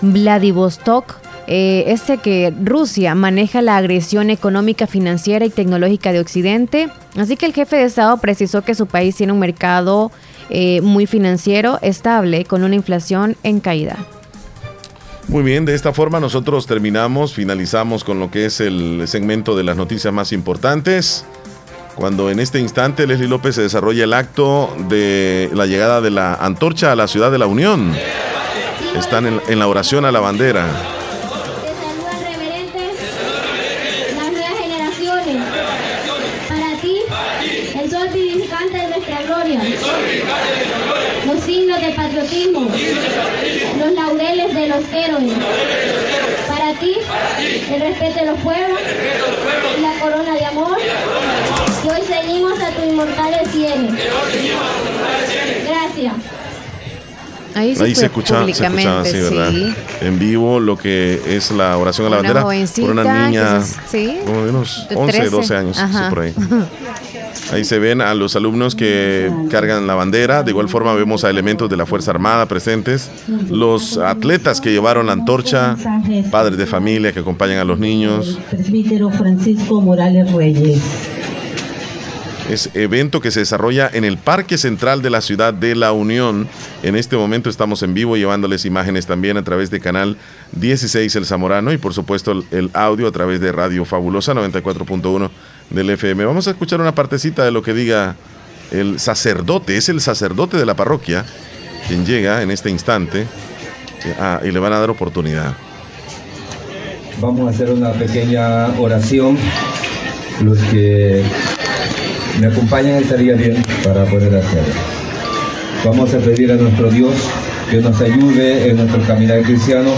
Vladivostok, eh, este que Rusia maneja la agresión económica, financiera y tecnológica de Occidente. Así que el jefe de Estado precisó que su país tiene un mercado eh, muy financiero estable con una inflación en caída. Muy bien, de esta forma nosotros terminamos, finalizamos con lo que es el segmento de las noticias más importantes. Cuando en este instante Leslie López se desarrolla el acto de la llegada de la antorcha a la ciudad de la Unión. Están en la oración a la bandera. Los pueblos. Y la corona de amor. Y hoy seguimos a tu inmortales cielos. Gracias. Ahí se, Ahí se escuchaba, se escuchaba públicamente, así, ¿verdad? sí. En vivo lo que es la oración a la Una bandera por una niña que se- sí. como de unos De 11, 13. 12 años, sí, por ahí. Ahí se ven a los alumnos que cargan la bandera. De igual forma vemos a elementos de la Fuerza Armada presentes. Los atletas que llevaron la antorcha. Padres de familia que acompañan a los niños. Presbítero Francisco Morales Reyes. Es evento que se desarrolla en el Parque Central de la Ciudad de la Unión. En este momento estamos en vivo llevándoles imágenes también a través de canal 16 El Zamorano y por supuesto el, el audio a través de Radio Fabulosa 94.1 del FM. Vamos a escuchar una partecita de lo que diga el sacerdote. Es el sacerdote de la parroquia quien llega en este instante eh, ah, y le van a dar oportunidad. Vamos a hacer una pequeña oración. Los que me acompañan estaría bien para poder hacerlo. Vamos a pedir a nuestro Dios que nos ayude en nuestro caminar cristiano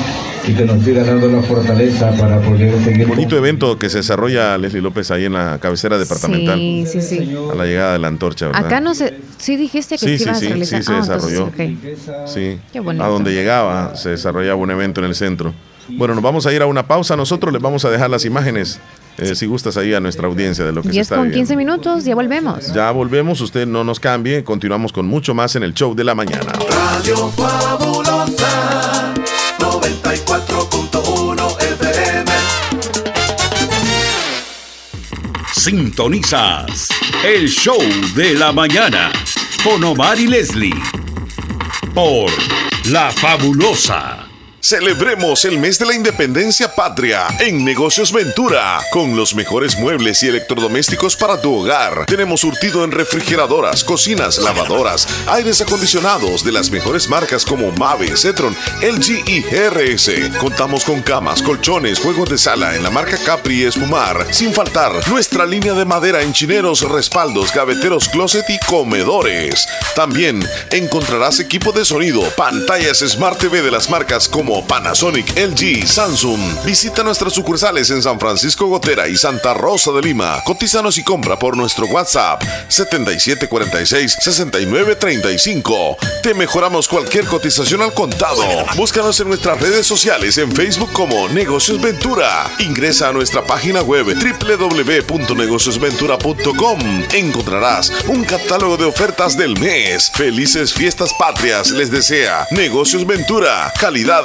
y que nos siga dando la fortaleza para poder seguir. Bonito evento que se desarrolla Leslie López ahí en la cabecera departamental. Sí, sí, sí. A la llegada de la antorcha, ¿verdad? Acá no sé, sí dijiste que Sí, sí, ibas sí, a realizar. sí se Ah, entonces, desarrolló. ok. Sí, Qué bonito. a donde llegaba se desarrollaba un evento en el centro. Bueno, nos vamos a ir a una pausa. Nosotros les vamos a dejar las imágenes, eh, si gustas, ahí a nuestra audiencia de lo que se 10 está con viviendo. 15 minutos, ya volvemos. Ya volvemos, usted no nos cambie, continuamos con mucho más en el show de la mañana. Radio Fabulosa 94.1 FM. Sintonizas el show de la mañana con Omar y Leslie por La Fabulosa. Celebremos el mes de la independencia patria en Negocios Ventura con los mejores muebles y electrodomésticos para tu hogar. Tenemos surtido en refrigeradoras, cocinas, lavadoras, aires acondicionados de las mejores marcas como Mave, Cetron, LG y GRS. Contamos con camas, colchones, juegos de sala en la marca Capri y Espumar, sin faltar nuestra línea de madera en chineros, respaldos, gaveteros, closet y comedores. También encontrarás equipo de sonido, pantallas Smart TV de las marcas como Panasonic, LG, Samsung. Visita nuestras sucursales en San Francisco Gotera y Santa Rosa de Lima. Cotízanos y compra por nuestro WhatsApp 7746-6935. Te mejoramos cualquier cotización al contado. Búscanos en nuestras redes sociales en Facebook como Negocios Ventura. Ingresa a nuestra página web www.negociosventura.com. Encontrarás un catálogo de ofertas del mes. Felices fiestas patrias les desea Negocios Ventura. Calidad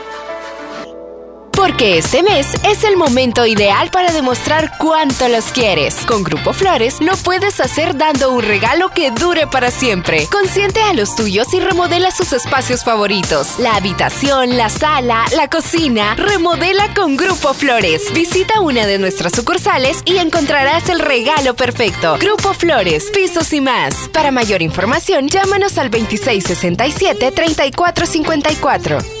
Porque este mes es el momento ideal para demostrar cuánto los quieres. Con Grupo Flores lo puedes hacer dando un regalo que dure para siempre. Consiente a los tuyos y remodela sus espacios favoritos. La habitación, la sala, la cocina. Remodela con Grupo Flores. Visita una de nuestras sucursales y encontrarás el regalo perfecto. Grupo Flores, pisos y más. Para mayor información, llámanos al 2667-3454.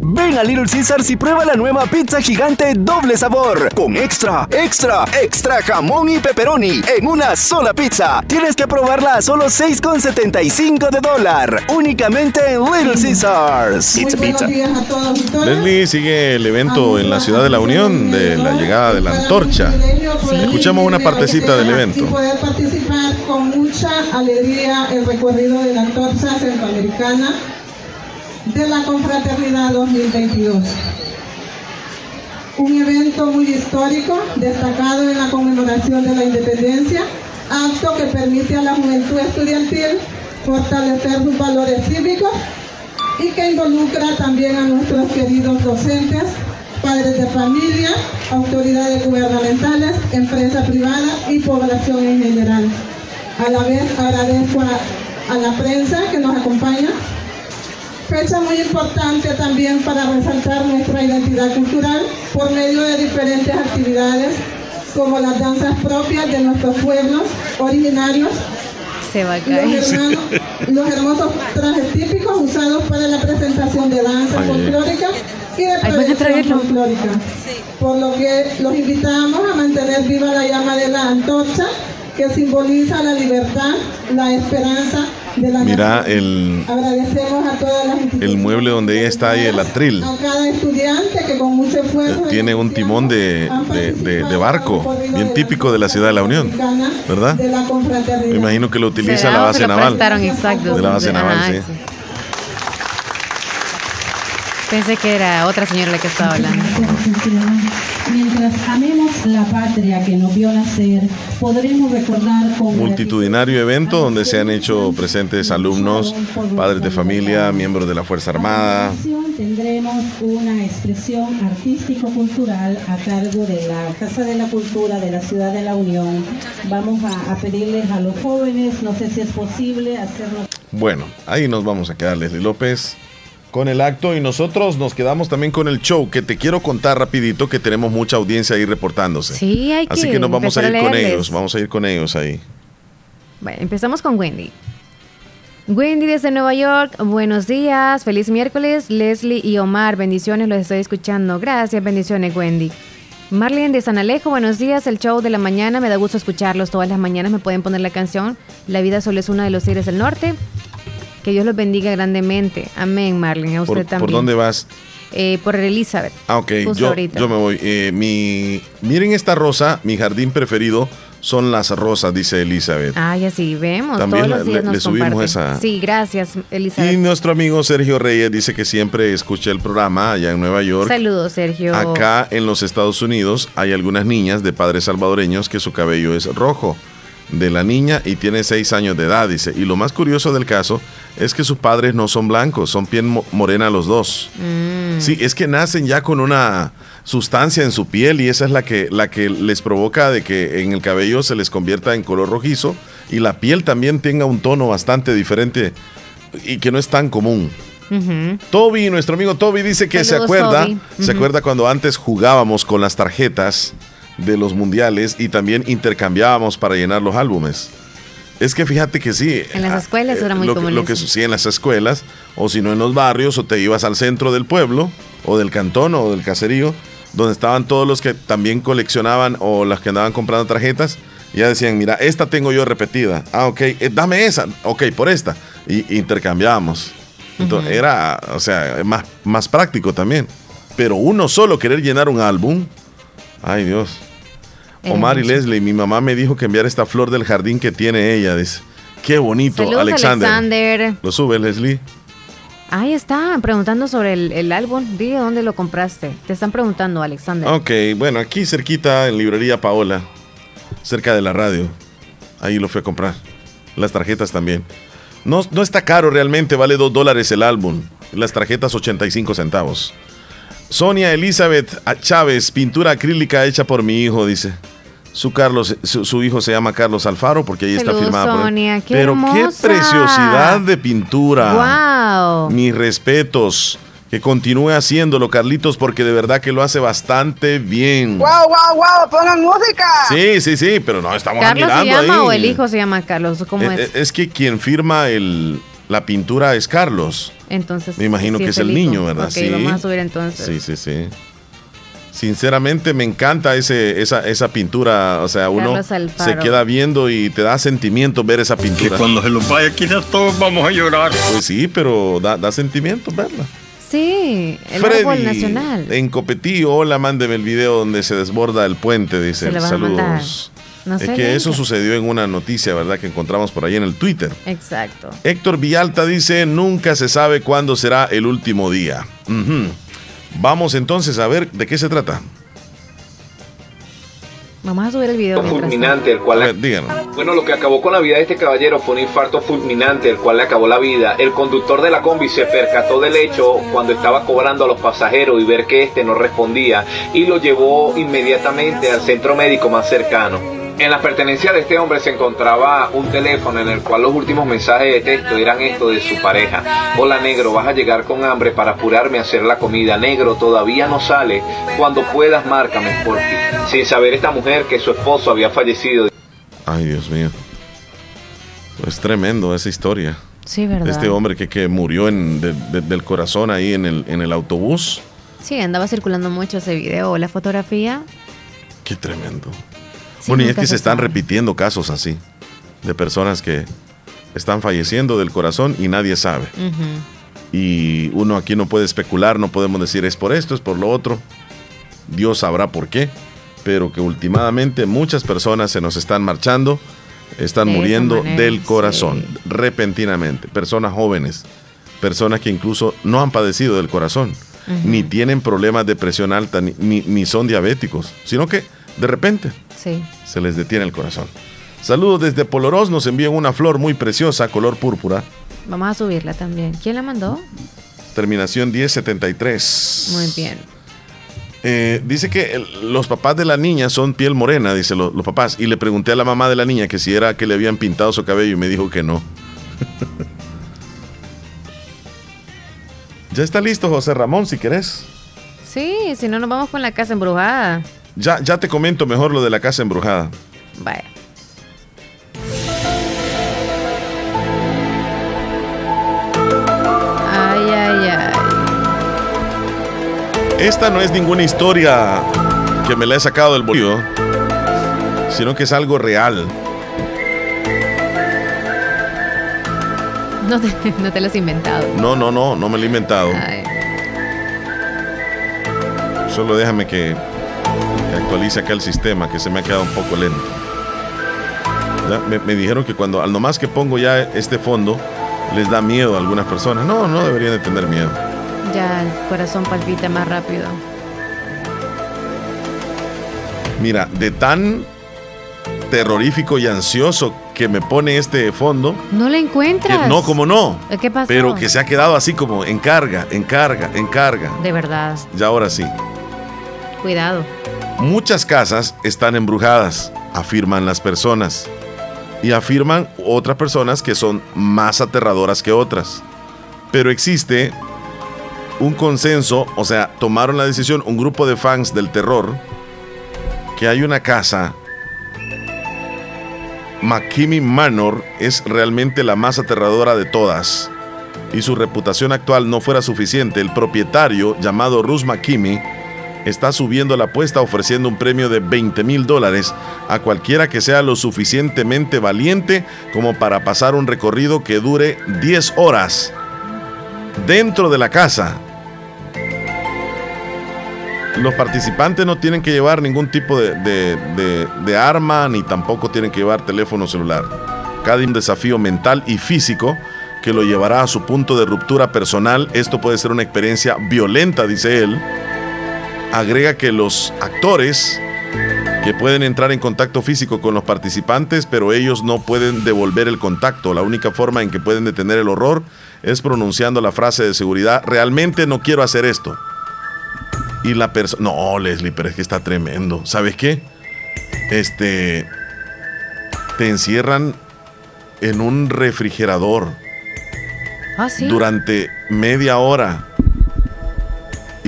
Ven a Little Caesars y prueba la nueva pizza gigante doble sabor con extra, extra, extra jamón y pepperoni en una sola pizza. Tienes que probarla a solo 6,75 de dólar. Únicamente en Little Caesars. Pizza, pizza. Leslie sigue el evento en la ciudad de la Unión de la llegada de la antorcha. Escuchamos una partecita del evento. Y poder participar con mucha alegría el recorrido de la antorcha centroamericana de la Confraternidad 2022. Un evento muy histórico, destacado en la conmemoración de la independencia, acto que permite a la juventud estudiantil fortalecer sus valores cívicos y que involucra también a nuestros queridos docentes, padres de familia, autoridades gubernamentales, empresa privada y población en general. A la vez agradezco a, a la prensa que nos acompaña Fecha muy importante también para resaltar nuestra identidad cultural por medio de diferentes actividades como las danzas propias de nuestros pueblos originarios, Se va a los, caer. hermanos- los hermosos trajes típicos usados para la presentación de danza Ay, ay. folclórica y de Ay, van a proyección traerlo. folclórica. Por lo que los invitamos a mantener viva la llama de la antorcha que simboliza la libertad, la esperanza Mira el, Agradecemos a todas las instituciones, el mueble donde ella está ahí, el atril. a cada estudiante que con mucho esfuerzo Tiene un timón de, de- de- de barco, bien típico de la ciudad de la Unión, ¿verdad? Me imagino que lo utiliza ¿Será la base naval. De la base naval, sí. Pensé que era otra señora la que estaba hablando. Mientras amemos la patria que nos vio nacer, podremos recordar con Multitudinario evento donde se han hecho presentes alumnos, padres de familia, miembros de la Fuerza Armada. tendremos una expresión artístico-cultural a cargo de la Casa de la Cultura de la Ciudad de la Unión. Vamos a, a pedirles a los jóvenes, no sé si es posible hacernos Bueno, ahí nos vamos a quedar, Leslie López, con el acto y nosotros nos quedamos también con el show, que te quiero contar rapidito que tenemos mucha audiencia ahí reportándose. Sí, hay que Así que nos vamos a ir a con ellos, vamos a ir con ellos ahí. Bueno, empezamos con Wendy. Wendy desde Nueva York, buenos días, feliz miércoles, Leslie y Omar, bendiciones, los estoy escuchando. Gracias, bendiciones, Wendy. Marlene de San Alejo, buenos días, el show de la mañana, me da gusto escucharlos todas las mañanas, me pueden poner la canción La vida solo es una de los tigres del norte. Que Dios los bendiga grandemente. Amén, Marlene, a usted ¿Por, también. por dónde vas? Eh, por Elizabeth. Ah, ok, yo, yo me voy. Eh, mi, miren esta rosa, mi jardín preferido son las rosas, dice Elizabeth. Ay, así vemos. También todos los le- días le nos subimos comparte. esa- Sí, gracias, Elizabeth. Y nuestro amigo Sergio Reyes dice que siempre escucha el programa allá en Nueva York. Saludos, Sergio. Acá en los Estados Unidos hay algunas niñas de padres salvadoreños que su cabello es rojo de la niña y tiene seis años de edad, dice. Y lo más curioso del caso es que sus padres no son blancos, son piel mo- morena los dos. Mm. Sí, es que nacen ya con una sustancia en su piel y esa es la que, la que les provoca de que en el cabello se les convierta en color rojizo y la piel también tenga un tono bastante diferente y que no es tan común. Toby, nuestro amigo Toby dice que se acuerda, se acuerda cuando antes jugábamos con las tarjetas de los mundiales y también intercambiábamos para llenar los álbumes. Es que fíjate que sí. En las escuelas era muy lo, común lo que sucede en las escuelas, o si no en los barrios, o te ibas al centro del pueblo, o del cantón, o del caserío, donde estaban todos los que también coleccionaban o las que andaban comprando tarjetas. y Ya decían, mira, esta tengo yo repetida. Ah, ok, eh, dame esa. Ok, por esta. Y intercambiábamos. Entonces, era, o sea, más, más práctico también. Pero uno solo querer llenar un álbum. Ay, Dios. Omar y. Leslie, mi mamá me dijo que enviar esta flor del jardín que tiene ella. Dice, qué bonito, Saludos, Alexander. Alexander. Lo sube, Leslie. Ahí está, preguntando sobre el, el álbum. Dile dónde lo compraste. Te están preguntando, Alexander. Ok, bueno, aquí cerquita en librería Paola, cerca de la radio. Ahí lo fui a comprar. Las tarjetas también. No, no está caro realmente, vale 2 dólares el álbum. Las tarjetas 85 centavos. Sonia Elizabeth Chávez, pintura acrílica hecha por mi hijo, dice. Su, Carlos, su, su hijo se llama Carlos Alfaro porque ahí está firmada. Sonia, qué Pero qué preciosidad de pintura. Wow. Mis respetos. Que continúe haciéndolo, Carlitos, porque de verdad que lo hace bastante bien. ¡Wow, wow, wow! ¡Pongan música! Sí, sí, sí, pero no, estamos ¿Carlos se llama ahí. o el hijo se llama Carlos? ¿Cómo Eh, es? eh, es que quien firma el, la pintura es Carlos. Entonces. Me imagino sí que es el niño, ¿verdad? Sí. vamos a subir entonces. Sí, sí, sí. Sinceramente me encanta ese, esa, esa pintura. O sea, uno se queda viendo y te da sentimiento ver esa pintura. cuando se los vaya quitar todos vamos a llorar. Pues sí, pero da, da sentimiento verla. Sí, el árbol nacional. en Copetí, hola, mándeme el video donde se desborda el puente, dice. Se. Saludos. No es que bien eso sucedió en una noticia, ¿verdad? Que encontramos por ahí en el Twitter. Exacto. Héctor Villalta dice, nunca se sabe cuándo será el último día. Ujú. Vamos entonces a ver de qué se trata. Vamos a subir el video fulminante, el cual ver. Bueno, lo que acabó con la vida de este caballero fue un infarto fulminante, el cual le acabó la vida. El conductor de la combi se percató del hecho cuando estaba cobrando a los pasajeros y ver que este no respondía y lo llevó inmediatamente al centro médico más cercano. En las pertenencias de este hombre se encontraba un teléfono en el cual los últimos mensajes de texto eran estos de su pareja. Hola negro, vas a llegar con hambre para apurarme a hacer la comida. Negro, todavía no sale. Cuando puedas, márcame por ti. Sin saber esta mujer que su esposo había fallecido. Ay, Dios mío. Es tremendo esa historia. Sí, ¿verdad? Este hombre que, que murió en, de- de- del corazón ahí en el, en el autobús. Sí, andaba circulando mucho ese video o la fotografía. Qué tremendo. Sí, bueno, y es que se están sabe. repitiendo casos así. De personas que están falleciendo del corazón y nadie sabe. Y uno aquí no puede especular, no podemos decir es por esto, es por lo otro. Dios sabrá por qué. Pero que últimamente muchas personas se nos están marchando, están De muriendo manera, del corazón, repentinamente. Personas jóvenes, personas que incluso no han padecido del corazón, ni tienen problemas de presión alta, ni, ni- ni son diabéticos, sino que de repente Sí. se les detiene el corazón. Saludos desde Polorós, nos envían una flor muy preciosa, color púrpura, Vamos a subirla también. ¿Quién la mandó? terminación 1073. Muy bien. Eh, dice que el- los papás de la niña son piel morena, dice lo- los papás. Y le pregunté a la mamá de la niña que si era que le habían pintado su cabello y me dijo que no. ya está listo, José Ramón, si querés. Sí, si no nos vamos con la casa embrujada. Ya, ya te comento mejor lo de la casa embrujada. Vaya. Ay, ay, ay. Esta no es ninguna historia que me la he sacado del bolsillo, sino que es algo real. No te, no te lo has inventado. No, no, no, no me lo he inventado. Ay. Solo déjame que, que actualice acá el sistema, que se me ha quedado un poco lento. Me, me dijeron que cuando, al nomás que pongo ya este fondo, les da miedo a algunas personas. No, no deberían de tener miedo. Ya el corazón palpita más rápido. Mira, de tan terrorífico y ansioso que me pone este fondo, No que encuentras. no, como no, ¿Qué pasó? pero que se ha quedado así como en carga, en carga, en carga. De verdad. Ya ahora sí. Cuidado. Muchas casas están embrujadas, afirman las personas. Y afirman otras personas que son más aterradoras que otras. Pero existe un consenso, o sea, tomaron la decisión un grupo de fans del terror que hay una casa McKinney Manor es realmente la más aterradora de todas. Y su reputación actual no fuera suficiente, el propietario, llamado Russ McKinney, está subiendo la apuesta ofreciendo un premio de 20 mil dólares a cualquiera que sea lo suficientemente valiente como para pasar un recorrido que dure 10 horas dentro de la casa. Los participantes no tienen que llevar ningún tipo de, arma ni tampoco tienen que llevar teléfono celular. Cada un desafío mental y físico que lo llevará a su punto de ruptura personal. Esto puede ser una experiencia violenta, dice él. Agrega que los actores que pueden entrar en contacto físico con los participantes, pero ellos no pueden devolver el contacto. La única forma en que pueden detener el horror es pronunciando la frase de seguridad, realmente no quiero hacer esto. Y la persona, no, Leslie, pero es que está tremendo. ¿Sabes qué? Este, te encierran en un refrigerador Ah, sí. durante media hora.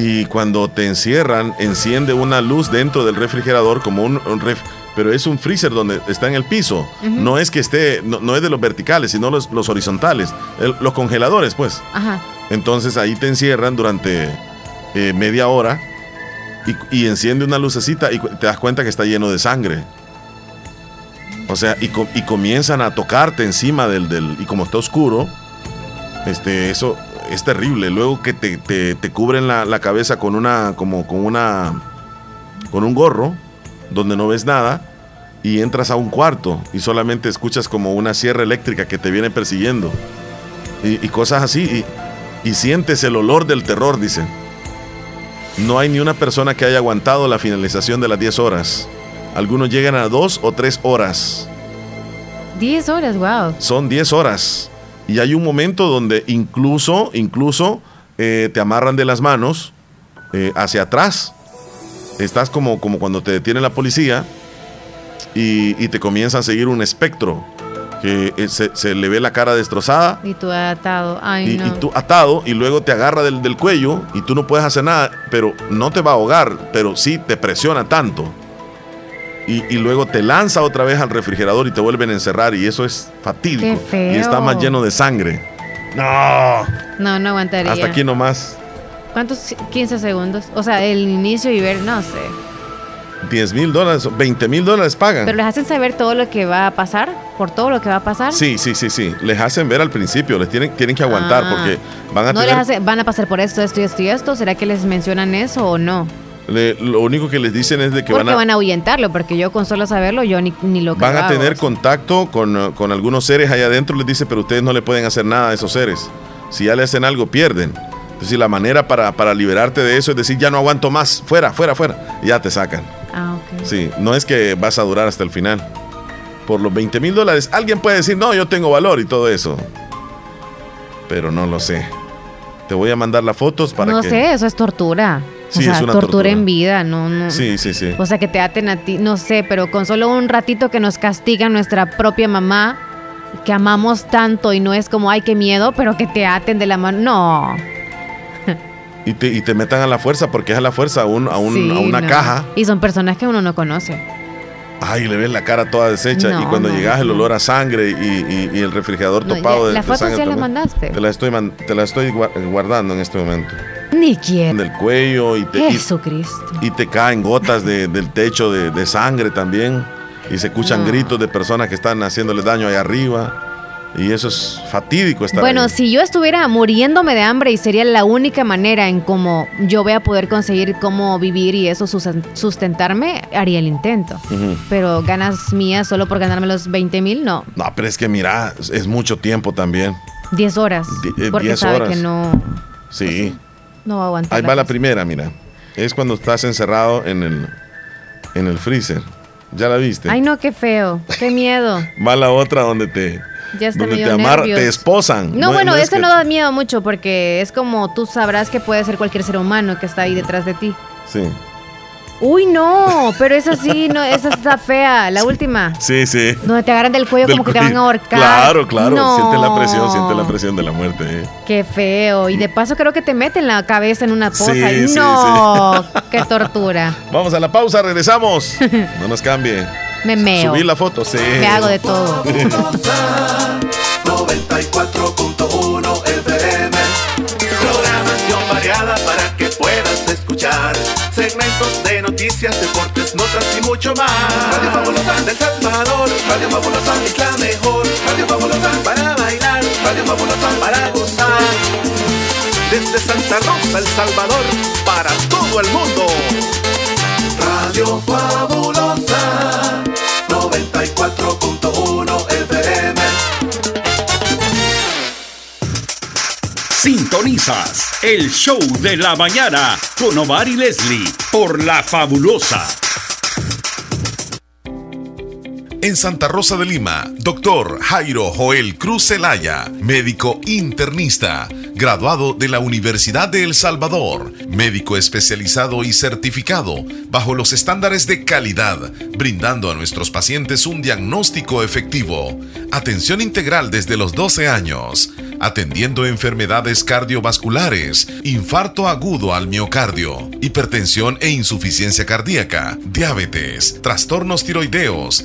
Y cuando te encierran, enciende una luz dentro del refrigerador como un, un ref- pero es un freezer donde está en el piso. No es que esté, no, no es de los verticales, sino los, los horizontales. El- los congeladores, pues. Ajá. Entonces ahí te encierran durante eh, media hora y, y enciende una lucecita y te das cuenta que está lleno de sangre. O sea, y, y comienzan a tocarte encima del, del... Y como está oscuro, este, eso es terrible. Luego que te, te- te cubren la, la cabeza con una... como con una... con un gorro, donde no ves nada, y entras a un cuarto y solamente escuchas como una sierra eléctrica que te viene persiguiendo. Y, y cosas así. Y, y sientes el olor del terror, dice. No hay ni una persona que haya aguantado la finalización de las 10 horas. Algunos llegan a 2 o 3 horas. 10 horas, wow. Son 10 horas. Y hay un momento donde incluso, incluso eh, te amarran de las manos eh, hacia atrás. Estás como, como cuando te detiene la policía y, y te comienza a seguir un espectro que eh, se, se le ve la cara destrozada Y tú atado. Ay, y, no. y tú atado y luego te agarra del, del cuello y tú no puedes hacer nada, pero no te va a ahogar, pero sí te presiona tanto. Y, y luego te lanza otra vez al refrigerador y te vuelven a encerrar y eso es fatídico. Qué feo. Y está más lleno de sangre. No, No, no aguantaría. hasta aquí nomás. ¿Cuántos? 15 segundos. O sea, el inicio y ver, no sé. 10 mil dólares, 20 mil dólares pagan. Pero les hacen saber todo lo que va a pasar, por todo lo que va a pasar. Sí, sí, sí, sí. Les hacen ver al principio, les tienen, tienen que aguantar Ah. porque van a No tener... les hace- van a pasar por esto, esto y esto y esto. ¿Será que les mencionan eso o no? Le- lo único que les dicen es de que Porque van a... van a ahuyentarlo, porque yo con solo saberlo, yo ni, ni lo Van a tener contacto con, eh, con algunos seres allá adentro, les dice, pero ustedes no le pueden hacer nada a esos seres. Si ya le hacen algo, pierden. Entonces, la manera para, para liberarte de eso es decir, ya no aguanto más, fuera, fuera, fuera. Y ya te sacan. Ah, ok. Sí, no es que vas a durar hasta el final. Por los 20 mil dólares, alguien puede decir, no, yo tengo valor y todo eso. Pero no lo sé. Te voy a mandar las fotos para no que... sé, eso es tortura. Sí, o sea, es una tortura, tortura. en vida, no, no. Sí, sí, sí. O sea, que te aten a ti, no sé, pero con solo un ratito que nos castiga nuestra propia mamá, que amamos tanto y no es como, ay, qué miedo, pero que te aten de la mano. No. Y te, y te metan a la fuerza porque es a la fuerza a, un- a, un- Sí, a una no. caja. Y son personas que uno no conoce. Ay, le ves la cara toda deshecha y cuando no, llegas el olor a sangre y, y- y el refrigerador topado ya- de, ¿las de fotos sangre. ya las mandaste? Te la estoy, te la estoy gua- guardando en este momento. Ni quién. Del cuello y te, Jesucristo. y te caen gotas de- del techo de, de sangre también. Y se escuchan No. gritos de personas que están haciéndole daño allá arriba. Y eso es fatídico estar Bueno, ahí. si yo estuviera muriéndome de hambre y sería la única manera en cómo yo voy a poder conseguir cómo vivir y eso susten- sustentarme, haría el intento. Pero ganas mías solo por ganarme los 20 mil, no. No, pero es que mira, es- mucho tiempo también. 10 horas. Die- eh, porque 10 sabe horas. que no, Sí. No va a aguantar. Ahí la va la primera, mira. Es cuando estás encerrado en el, en el freezer. ¿Ya la viste? Ay, no, qué feo. Qué miedo. Va la otra donde te, Ya está donde te amarran, te esposan. No, bueno, es que- no da miedo mucho porque es como tú sabrás que puede ser cualquier ser humano que está ahí detrás de ti. Sí. Uy, no, pero esa sí, no, esa está fea, la última. Sí, sí. Donde te agarran del cuello Del como que te van a ahorcar. Claro, claro. No. Siente la presión, siente la presión de la muerte. eh. Qué feo. Y de paso creo que te meten la cabeza en una poza. Sí, y sí, no, qué tortura. Vamos a la pausa, regresamos. No nos cambie. Me meo. Subir la foto, sí. Me hago de todo. 94.1 FM. Para que puedas escuchar. Segmentos de noticias, deportes, notas y mucho más. Radio Fabulosa del Salvador. Radio Fabulosa es la mejor. Radio Fabulosa para bailar. Radio Fabulosa para gozar. Desde Santa Rosa, El Salvador, para todo el mundo. Radio Fabulosa 94.1 Sintonizas el show de la mañana con Omar y Leslie por La Fabulosa. En Santa Rosa de Lima, doctor Jairo Joel Cruz Zelaya, médico internista, graduado de la Universidad de El Salvador, médico especializado y certificado bajo los estándares de calidad, brindando a nuestros pacientes un diagnóstico efectivo, atención integral desde los 12 años, atendiendo enfermedades cardiovasculares, infarto agudo al miocardio, hipertensión e insuficiencia cardíaca, diabetes, trastornos tiroideos,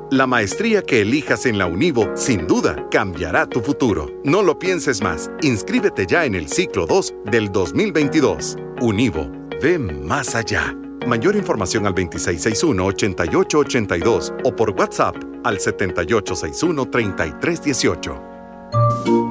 La maestría que elijas en la Univo sin duda cambiará tu futuro. No lo pienses más. Inscríbete ya en el ciclo 2 del 2022. Univo, ve más allá. Mayor información al 2661-8882 o por WhatsApp al 7861-3318.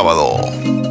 sábado.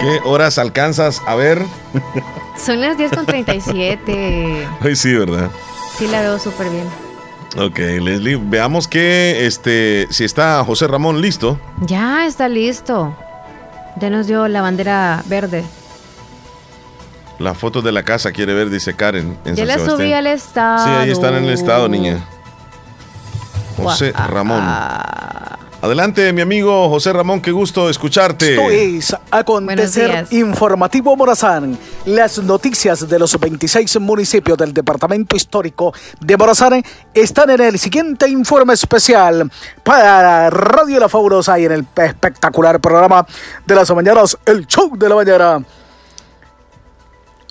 ¿Qué horas alcanzas a ver? Son las 10 con 37. Ay, sí, ¿verdad? Sí, la veo súper bien. Ok, Leslie, veamos que este, si está José Ramón listo. Ya está listo. Ya nos dio la bandera verde. La foto de la casa quiere ver, dice Karen. En Ya San la subí al estado. Sí, ahí están en el estado, niña. José Guau, Ramón. ah, Adelante, mi amigo José Ramón, qué gusto escucharte. Esto es Acontecer Informativo Morazán. Las noticias de los 26 municipios del departamento histórico de Morazán están en el siguiente informe especial para Radio La Fabulosa y en el espectacular programa de las mañanas, el show de la mañana.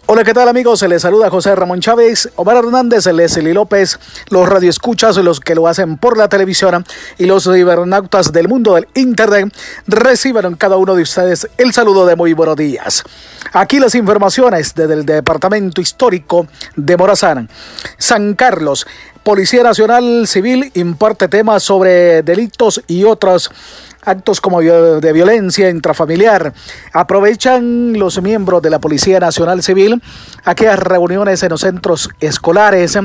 Hola, ¿qué tal amigos? Se les saluda José Ramón Chávez, Omar Hernández, Leslie López, los radioescuchas, los que lo hacen por la televisión y los cibernautas del mundo del Internet, reciban cada uno de ustedes el saludo de muy buenos días. Aquí las informaciones desde el Departamento Histórico de Morazán. San Carlos, Policía Nacional Civil imparte temas sobre delitos y otros actos como de violencia intrafamiliar. Aprovechan los miembros de la Policía Nacional Civil aquellas reuniones en los centros escolares,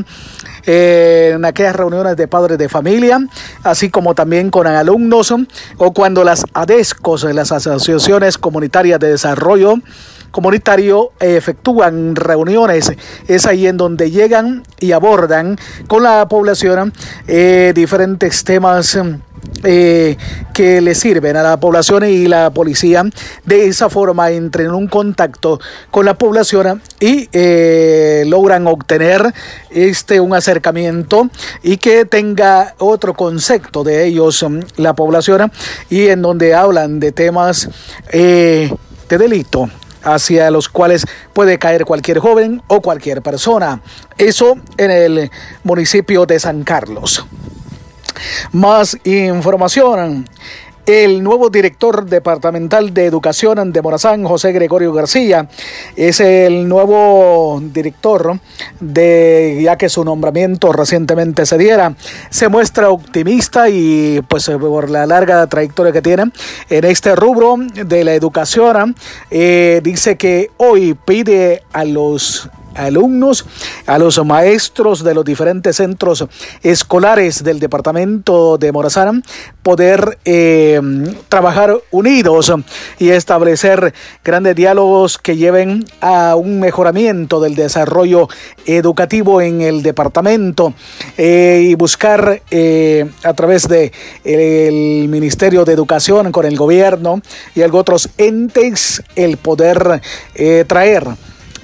eh, en aquellas reuniones de padres de familia, así como también con alumnos o cuando las ADESCOS, las asociaciones comunitarias de desarrollo, comunitario efectúan reuniones. Es ahí en donde llegan y abordan con la población eh, diferentes temas eh, que le sirven a la población y la policía. De esa forma entren en un contacto con la población y eh, logran obtener este un acercamiento y que tenga otro concepto de ellos la población y en donde hablan de temas de delito hacia los cuales puede caer cualquier joven o cualquier persona. Eso en el municipio de San Carlos. Más información. El nuevo director departamental de educación de Morazán, José Gregorio García, es el nuevo director de ya que su nombramiento recientemente se diera. Se muestra optimista y pues por la larga trayectoria que tiene en este rubro de la educación, eh, dice que hoy pide a los alumnos, a los maestros de los diferentes centros escolares del departamento de Morazán, poder eh, trabajar unidos y establecer grandes diálogos que lleven a un mejoramiento del desarrollo educativo en el departamento eh, y buscar eh, a través de el Ministerio de Educación con el gobierno y otros entes el poder traer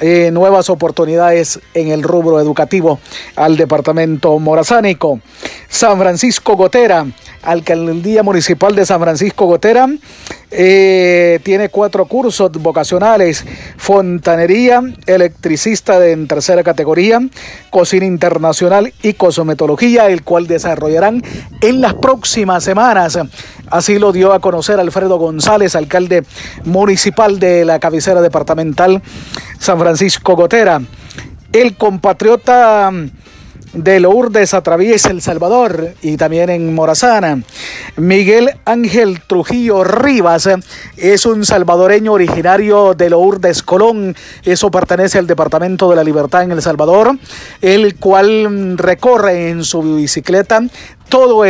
eh, nuevas oportunidades en el rubro educativo al departamento morazánico. San Francisco Gotera, alcaldía municipal de San Francisco Gotera, eh, tiene cuatro cursos vocacionales, fontanería, electricista de en tercera categoría, cocina internacional y cosmetología, el cual desarrollarán en las próximas semanas. Así lo dio a conocer Alfredo González, alcalde municipal de la cabecera departamental San Francisco Gotera. El compatriota de Lourdes atraviesa El Salvador y también en Morazana. Miguel Ángel Trujillo Rivas es un salvadoreño originario de Lourdes Colón. Eso pertenece al Departamento de la Libertad en El Salvador, el cual recorre en su bicicleta todos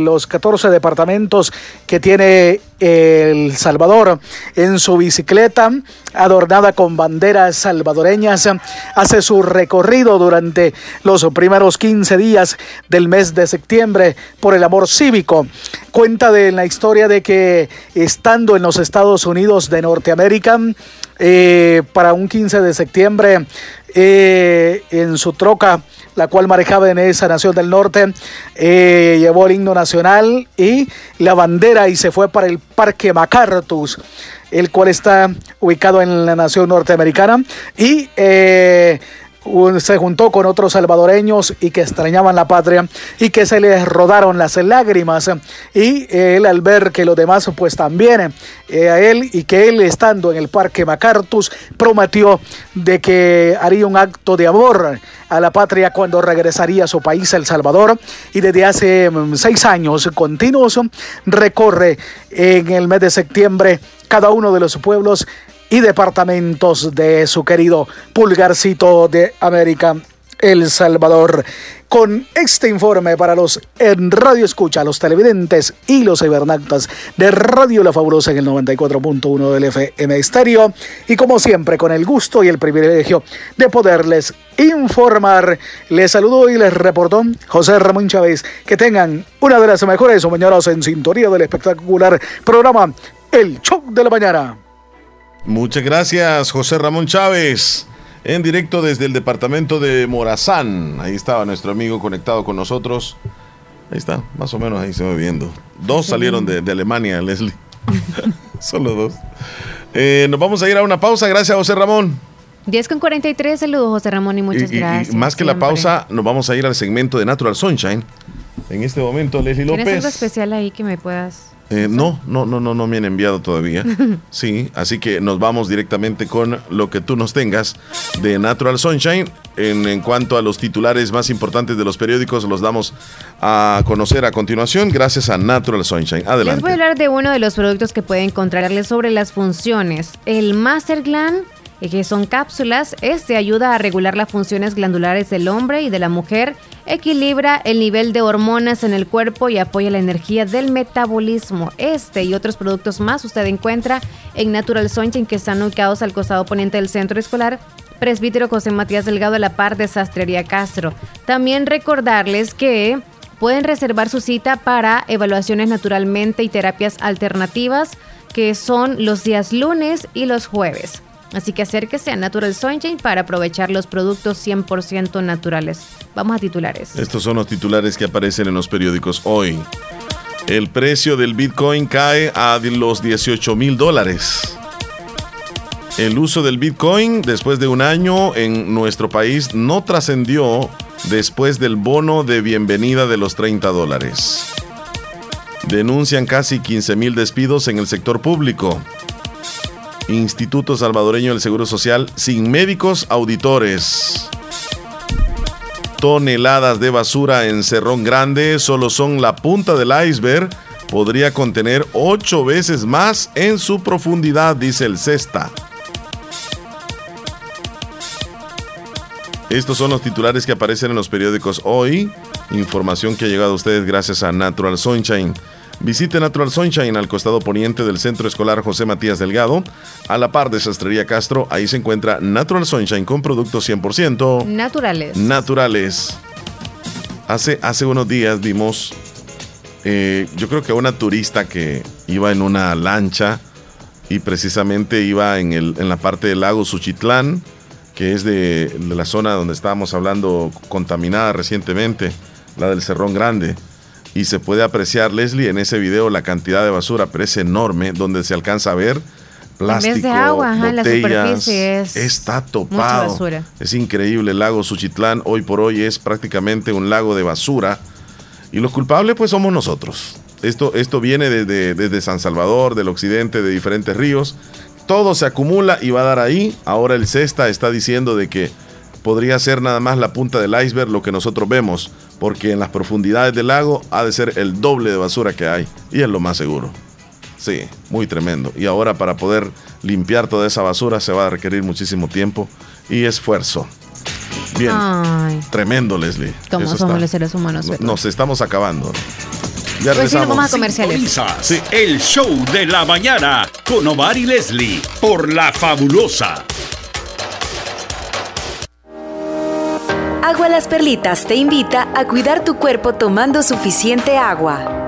los 14 departamentos que tiene El Salvador en su bicicleta adornada con banderas salvadoreñas. Hace su recorrido durante los primeros 15 días del mes de septiembre por el amor cívico. Cuenta de la historia de que estando en los Estados Unidos de Norteamérica, eh, para un 15 de septiembre, eh, en su troca, la cual manejaba en esa nación del norte, eh, llevó el himno nacional y la bandera y se fue para el Parque Macartus, el cual está ubicado en la nación norteamericana. Y eh, se juntó con otros salvadoreños y que extrañaban la patria y que se les rodaron las lágrimas. Y él al ver que los demás pues también eh, a él y que él estando en el parque Macartus prometió de que haría un acto de amor a la patria cuando regresaría a su país El Salvador. Y desde hace mm, seis años continuos recorre en el mes de septiembre cada uno de los pueblos y departamentos de su querido pulgarcito de América El Salvador. Con este informe para los en Radio Escucha, los televidentes y los cibernautas de Radio La Fabulosa en el 94.1 del FM Estéreo. Y como siempre, con el gusto y el privilegio de poderles informar, les saludo y les reportó José Ramón Chávez. Que tengan una de las mejores mañanas en sintonía del espectacular programa El Show de la Mañana. Muchas gracias, José Ramón Chávez en directo desde el departamento de Morazán. Ahí estaba nuestro amigo conectado con nosotros. Ahí está, más o menos ahí se va viendo. Dos salieron de, Alemania, Leslie. Solo dos. Eh, nos vamos a ir a una pausa. Gracias, José Ramón. 10 con 43, saludos José Ramón y muchas gracias. Y más que la pausa, nos vamos a ir al segmento de Natural Sunshine. En este momento, Leslie López. ¿Tienes algo especial ahí que me puedas eh, no, no, no, no, no me han enviado todavía. Sí, así que nos vamos directamente con lo que tú nos tengas de Natural Sunshine. En, en, cuanto a los titulares más importantes de los periódicos, los damos a conocer a continuación gracias a Natural Sunshine. Adelante. Les voy a hablar de uno de los productos que pueden encontrarles sobre las funciones. El Master Gland que son cápsulas. Este ayuda a regular las funciones glandulares del hombre y de la mujer, equilibra el nivel de hormonas en el cuerpo y apoya la energía del metabolismo. Este y otros productos más usted encuentra en Natural Sunshine que están ubicados al costado poniente del centro escolar Presbítero José Matías Delgado a la par de Sastrería Castro. También recordarles que pueden reservar su cita para evaluaciones naturalmente y terapias alternativas que son los días lunes y los jueves. Así que acérquese a Natural Sunshine para aprovechar los productos 100% naturales. Vamos a titulares. Estos son los titulares que aparecen en los periódicos hoy. El precio del Bitcoin cae a los 18 mil dólares. El uso del Bitcoin después de un año en nuestro país no trascendió después del bono de bienvenida de los 30 dólares. Denuncian casi 15 mil despidos en el sector público. Instituto Salvadoreño del Seguro Social sin médicos auditores. Toneladas de basura en Cerrón Grande solo son la punta del iceberg. Podría contener ocho veces más en su profundidad, dice el Cesta. Estos son los titulares que aparecen en los periódicos hoy. Información que ha llegado a ustedes gracias a Natural Sunshine. Visite Natural Sunshine al costado poniente del Centro Escolar José Matías Delgado, a la par de Sastrería Castro. Ahí se encuentra Natural Sunshine con productos 100% naturales. Naturales. Hace, hace unos días vimos, eh, yo creo que una turista que iba en una lancha y precisamente iba en, el, en la parte del lago Suchitlán, que es de, de la zona donde estábamos hablando contaminada recientemente, la del Cerrón Grande y se puede apreciar, Leslie, en ese video la cantidad de basura, pero es enorme, donde se alcanza a ver plástico, en vez de agua, la superficie es está topado. Es increíble, el lago Suchitlán hoy por hoy es prácticamente un lago de basura y los culpables pues somos nosotros. Esto, esto viene desde, desde San Salvador, del occidente, de diferentes ríos. Todo se acumula y va a dar ahí. Ahora el CESTA está diciendo de que podría ser nada más la punta del iceberg lo que nosotros vemos porque en las profundidades del lago ha de ser el doble de basura que hay y es lo más seguro. Sí, muy tremendo. Y ahora para poder limpiar toda esa basura se va a requerir muchísimo tiempo y esfuerzo. Bien, tremendo Leslie. ¿Cómo somos los seres humanos? Nos estamos acabando. Ya pues sí, vamos a comerciales. Sí. El show de la mañana con Omar y Leslie por La Fabulosa Agua Las Perlitas te invita a cuidar tu cuerpo tomando suficiente agua.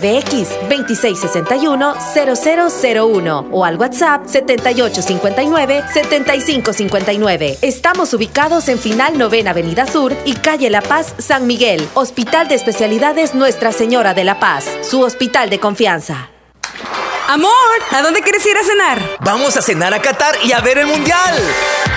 PBX 2661-0001 o al WhatsApp 7859-7559. Estamos ubicados en Final Novena Avenida Sur y Calle La Paz, San Miguel. Hospital de Especialidades Nuestra Señora de la Paz. Su hospital de confianza. Amor, ¿a dónde quieres ir a cenar? Vamos a cenar a Qatar y a ver el Mundial.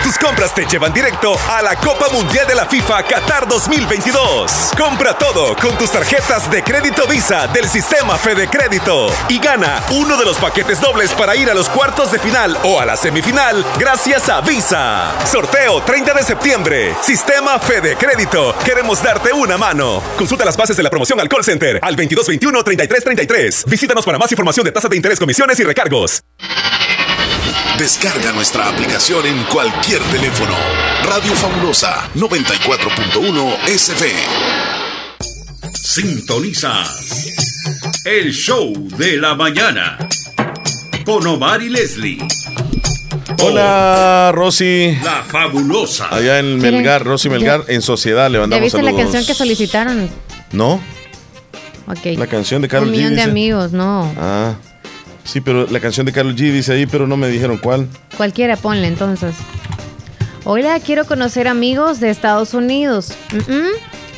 Tus compras te llevan directo a la Copa Mundial de la FIFA Qatar 2022. Compra todo con tus tarjetas de crédito Visa del sistema Fede Crédito y gana uno de los paquetes dobles para ir a los cuartos de final o a la semifinal gracias a Visa. Sorteo 30 de septiembre. Sistema Fede Crédito. Queremos darte una mano. Consulta las bases de la promoción al call center al 2221-3333. Visítanos para más información de tasas de interés, comisiones y recargos. Descarga nuestra aplicación en cualquier teléfono. Radio Fabulosa 94.1 SF. Sintonizas el show de la mañana con Omar y Leslie. Hola, Rosy. La fabulosa. Allá en Miren, Melgar, Rosy Melgar, en Sociedad, le ¿Ya mandamos viste la canción que solicitaron? ¿No, Ok. la canción de Carol Un G. millón de dice. amigos, no. Ah, sí, pero la canción de Carol G dice ahí, pero no me dijeron cuál. Cualquiera, ponle entonces. Hola, quiero conocer amigos de Estados Unidos. Mm, mm.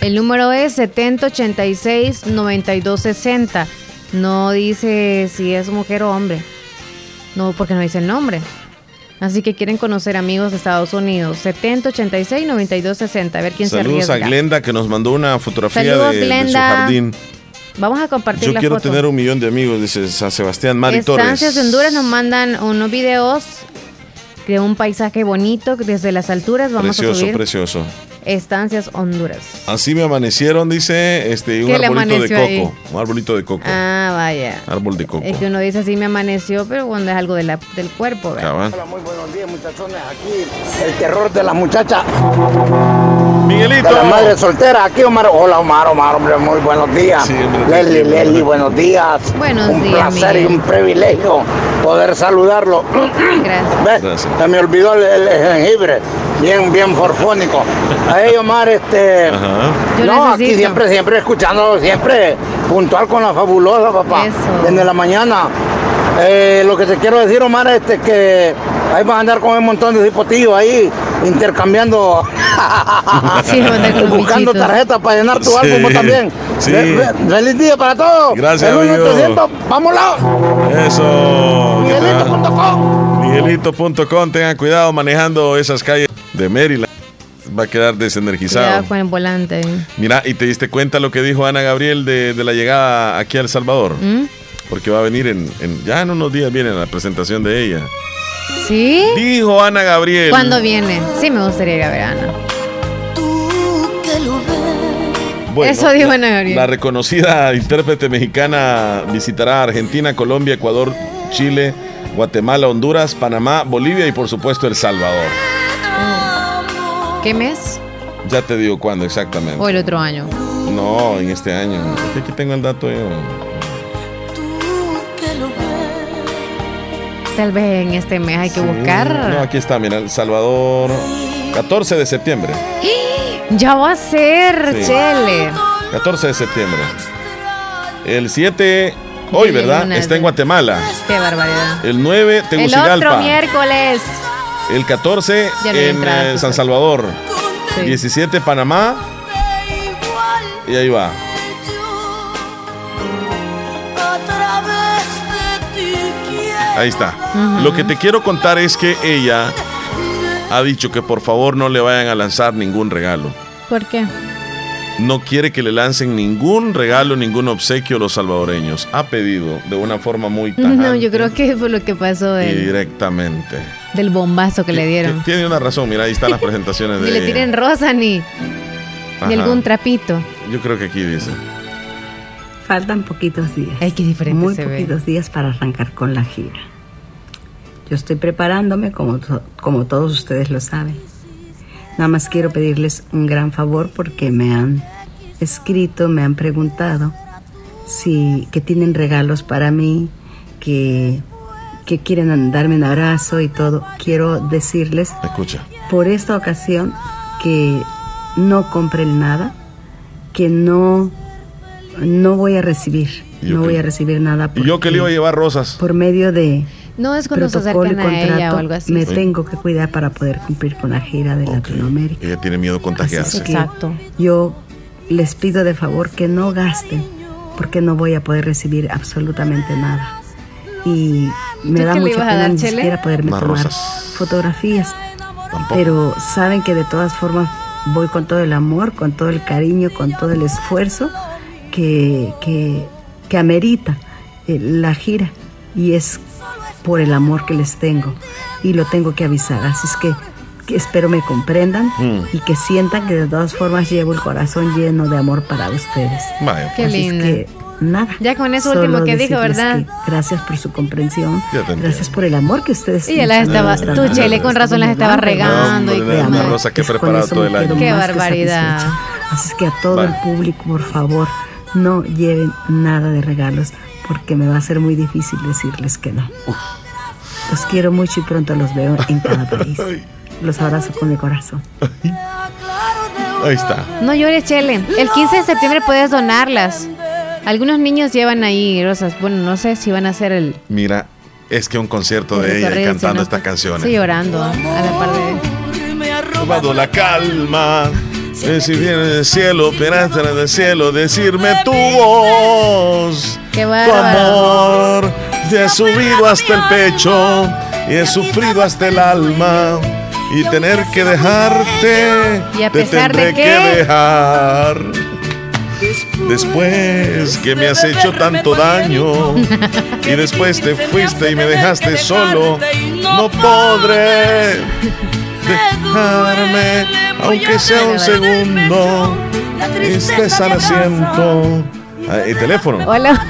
El número es 7086-9260. No dice si es mujer o hombre. No, porque no dice el nombre. Así que quieren conocer amigos de Estados Unidos. 7086-9260. A ver quién Saludos se a arriesga. Glenda que nos mandó una fotografía Saludos, de, de su jardín. Vamos a compartir Yo la quiero foto. tener un millón de amigos, dice San Sebastián Mari Estancias de Torres. Honduras nos mandan unos videos de un paisaje bonito desde las alturas. Vamos a Precioso, subir precioso. Estancias Honduras. Así me amanecieron, dice, este, un ¿Qué le arbolito de coco. Un arbolito de coco. Ah, vaya. Árbol de coco. Es que uno dice así me amaneció, pero cuando es algo de la- del cuerpo, ¿verdad? Cabal. Muy buenos días, muchachones. Aquí el terror de las muchachas. Miguelito. De la madre soltera. Aquí Omar. Hola Omar, Omar, hombre, muy buenos días. Leslie, Leslie, buenos días. Buenos un días, placer y un privilegio poder saludarlo. Gracias. ¿Ves? Se me olvidó el, el jengibre. Bien, bien forfónico. Ahí Omar, este. Yo no, aquí siempre, siempre escuchando, siempre puntual con la fabulosa, papá. Desde la mañana. Eh, lo que te quiero decir, Omar, este que ahí vas a andar con un montón de hipotillos ahí, intercambiando, Sí, buscando tarjetas para llenar tu Sí, álbum también. sí. Feliz día para todos. Gracias, amigo. 1800, vámonos. Eso. ¿qué tal? Miguelito.com. Tengan cuidado manejando esas calles de Maryland. Va a quedar desenergizado. Cuidado con el volante. Mira, y te diste cuenta lo que dijo Ana Gabriel de, de la llegada aquí a El Salvador. ¿Mm? Porque va a venir en, en- ya en unos días viene la presentación de ella. ¿Sí? Dijo Ana Gabriel. ¿Cuándo viene? Sí, me gustaría ir a ver a Ana. Bueno, Eso dijo la- Ana Gabriel. La reconocida intérprete mexicana visitará Argentina, Colombia, Ecuador, Chile, Guatemala, Honduras, Panamá, Bolivia y por supuesto El Salvador. ¿Qué mes? Ya te digo cuándo exactamente. O el otro año. No, en este año. Aquí tengo el dato yo. Tal vez en este mes hay que buscar. No, aquí está, mira, El Salvador. 14 de septiembre. Ya va a ser, Sí. Chele. 14 de septiembre. El 7, hoy, ¿verdad? Está en. Guatemala. Qué barbaridad. El 9, El otro Tegucigalpa. miércoles. El 14 Ya no en eh, pues. San Salvador. Sí. 17 Panamá. Y ahí va. Ahí está. Lo que te quiero contar es que ella ha dicho que por favor no le vayan a lanzar ningún regalo. ¿Por qué? No quiere que le lancen ningún regalo, ningún obsequio a los salvadoreños. Ha pedido de una forma muy tajante No, yo creo que fue lo que pasó del, directamente. del bombazo que le dieron. Tiene una razón, mira, ahí están las presentaciones Ni de le ella. tiren rosa ni, ni algún trapito. Yo creo que aquí dice. Faltan poquitos días. Ay, qué diferente Muy se ve. poquitos días para arrancar con la gira. Yo estoy preparándome como, to- como todos ustedes lo saben. Nada más quiero pedirles un gran favor porque me han escrito, me han preguntado si que tienen regalos para mí, que, que quieren darme un abrazo y todo. Quiero decirles Escucha. por esta ocasión que no compren nada, que no, no voy a recibir, yo no que- voy a recibir nada Y yo que le iba a llevar rosas. por medio de No es cuando se protocolo y acercan a ella contrato, o algo así. me Sí. tengo que cuidar para poder cumplir con la gira de Latinoamérica. Ella tiene miedo a contagiarse. Así que Yo les pido de favor que no gasten, porque no voy a poder recibir absolutamente nada. Y me ¿Tú da mucha pena ni siquiera poderme Unas tomar rosas. fotografías. Pero saben que de todas formas voy con todo el amor, con todo el cariño, con todo el esfuerzo que, que, que amerita eh, la gira. Y es por el amor que les tengo. Y lo tengo que avisar. Así es que, que espero me comprendan Mm. y que sientan que de todas formas llevo el corazón lleno de amor para ustedes. Vaya, Qué Así es linda. que, nada. Ya con eso Solo último que dijo, ¿verdad? que gracias por su comprensión. Gracias por el amor que ustedes Y las estaba, están tú dando. Chele con razón las estaba regando y Hombre, una demás. rosa que he Con preparado todo el año. Qué que barbaridad. Así es que a todo Vale. el público, por favor, no lleven nada de regalos porque me va a ser muy difícil decirles que no. Los quiero mucho y pronto los veo en cada país. Los abrazo con el corazón. Ahí está. No llores, Chele. El 15 de septiembre puedes donarlas. Algunos niños llevan ahí rosas. Bueno, no sé si van a hacer el Mira, es que un concierto de el ella cantando ¿no? estas canciones. Sí, llorando a la par de. Tomado la calma. Eh, Si viene del cielo, esperaste del cielo, decirme tu voz. Qué Tu amor te ha subido hasta el pecho y he sufrido hasta el alma. Y tener que dejarte, ¿Y a te pesar de tendré qué? que dejar. Después que me has hecho tanto daño y después te fuiste y me dejaste solo, no podré dejarme, aunque sea un segundo, estés al asiento. Ah, El teléfono. Hola.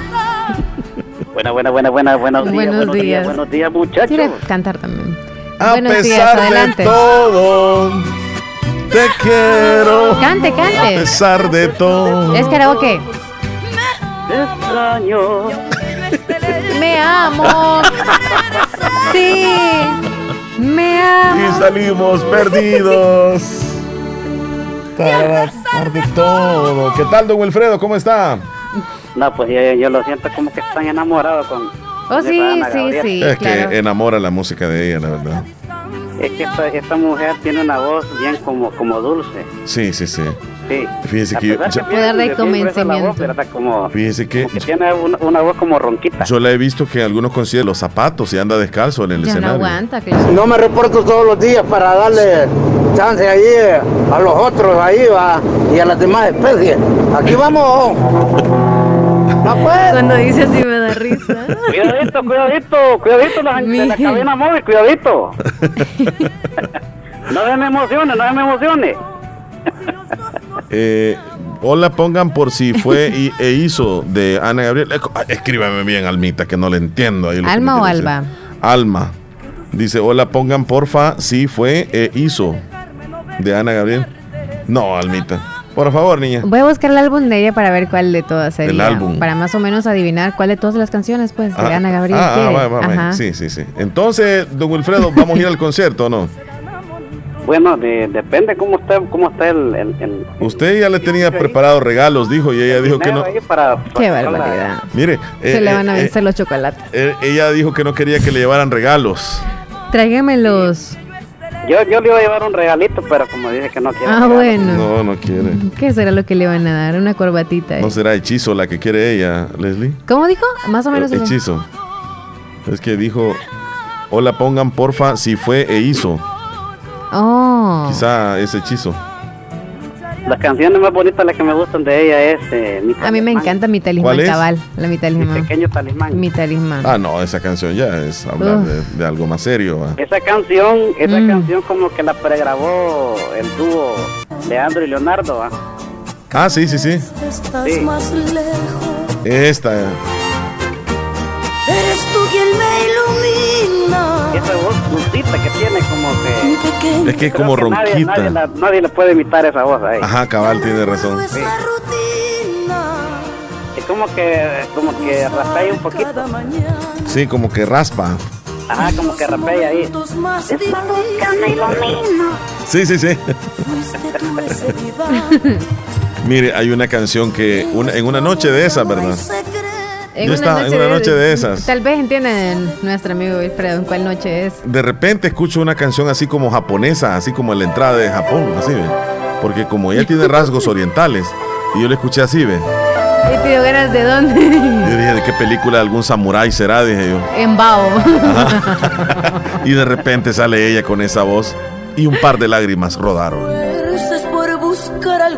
Buena, buena, buena, buena, buenos días, Buenos buenos días, días. buenos días, muchachos. Quiere cantar también. A Buenos días, pesar de todo, te quiero. Cante, A cante. pesar de todo. Es karaoke. Te extraño. Me amo. Sí. Me amo. Y salimos perdidos. Para de todo. ¿Qué tal, don Wilfredo? ¿Cómo está? No, pues yo, yo lo siento como que están enamorados con. Oh, con sí, Ana sí, sí. es claro. que enamora la música de ella, la verdad. Es que esta, esta mujer tiene una voz bien como, como dulce. Sí, sí, sí. Sí. Fíjese que yo, que tiene- Poder de tiene gruesa la voz, convencimiento. ¿verdad? Como, fíjese que que tiene una, una voz como ronquita. yo la he visto que en algunos conciertos los zapatos y anda descalzo en el Ya no escenario. aguanta. que- No me reporto todos los días para darle chance ahí a los otros ahí va y a las demás especies. Aquí vamos. No. Cuando dice así me da risa. Cuidadito, cuidadito, cuidadito la gente de la cabina móvil, cuidadito. no me emociones, no me emociones. Eh, hola, pongan por si fue y, e hizo de Ana Gabriel. Escríbame bien, Almita, que no le entiendo. ahí ¿Alma o decir. Alba? Alma. Dice, hola, pongan porfa si fue e hizo de Ana Gabriel. No, Almita. Por favor, niña. Voy a buscar el álbum de ella para ver cuál de todas sería. El álbum. Para más o menos adivinar cuál de todas las canciones, pues, de Ah, Ana Gabriel ah, ah, va, va, va. Sí, sí, sí. Entonces, don Wilfredo, ¿vamos a ir al concierto o no? Bueno, de- depende cómo está, cómo está el, el, el- Usted ya le tenía preparado regalos, dijo, y ella dijo que no. para, Qué para- barbaridad. Mire, Se eh, le van a eh, vencer los chocolates. eh, ella dijo que no quería que le llevaran regalos. Tráigamelos. Yo, yo le iba a llevar un regalito, pero como dice que no quiere. Ah, bueno. No, no quiere. ¿Qué será lo que le van a dar? Una corbatita. ahí. No será hechizo la que quiere ella, Leslie. ¿Cómo dijo? Más o menos. Eh, hechizo. Es que dijo, hola, pongan porfa si fue e hizo. Oh. Quizá es hechizo. Las canciones más bonitas, las que me gustan de ella es eh, Mi A mí me encanta mi talismán ¿Cuál es? cabal. La mi Mi talismán. pequeño talismán. Mi talismán. Ah, no, esa canción ya es hablar de, de algo más serio. ¿va? Esa canción, esa Mm. canción como que la pregrabó el dúo Leandro y Leonardo. ¿ah? Ah, sí, sí, sí. Sí. Esta. Eres tú quien me ilumina. Esa voz dulcita que tiene como que... Es que es como nadie- ronquita. Nadie, la- nadie le puede imitar esa voz ahí. Ajá, cabal, tiene razón. Sí. Es como que, como que rapea un poquito. Sí, como que raspa. Ajá, como que rapea ahí. Esa luz que me ilumina. Sí, sí, sí. Mire, hay una canción que una- en una noche de esas, ¿verdad? Yo estaba en una noche de esas. Tal vez entienden nuestro amigo Wilfredo en cuál noche es. De repente escucho una canción así como japonesa, así como en la entrada de Japón, así ve. Porque como ella tiene rasgos orientales, y yo le escuché así, ve. ¿Y te dio ganas de dónde? Yo dije, ¿de qué película de algún samurái será? Dije yo. En Bao. Y de repente sale ella con esa voz y un par de lágrimas rodaron.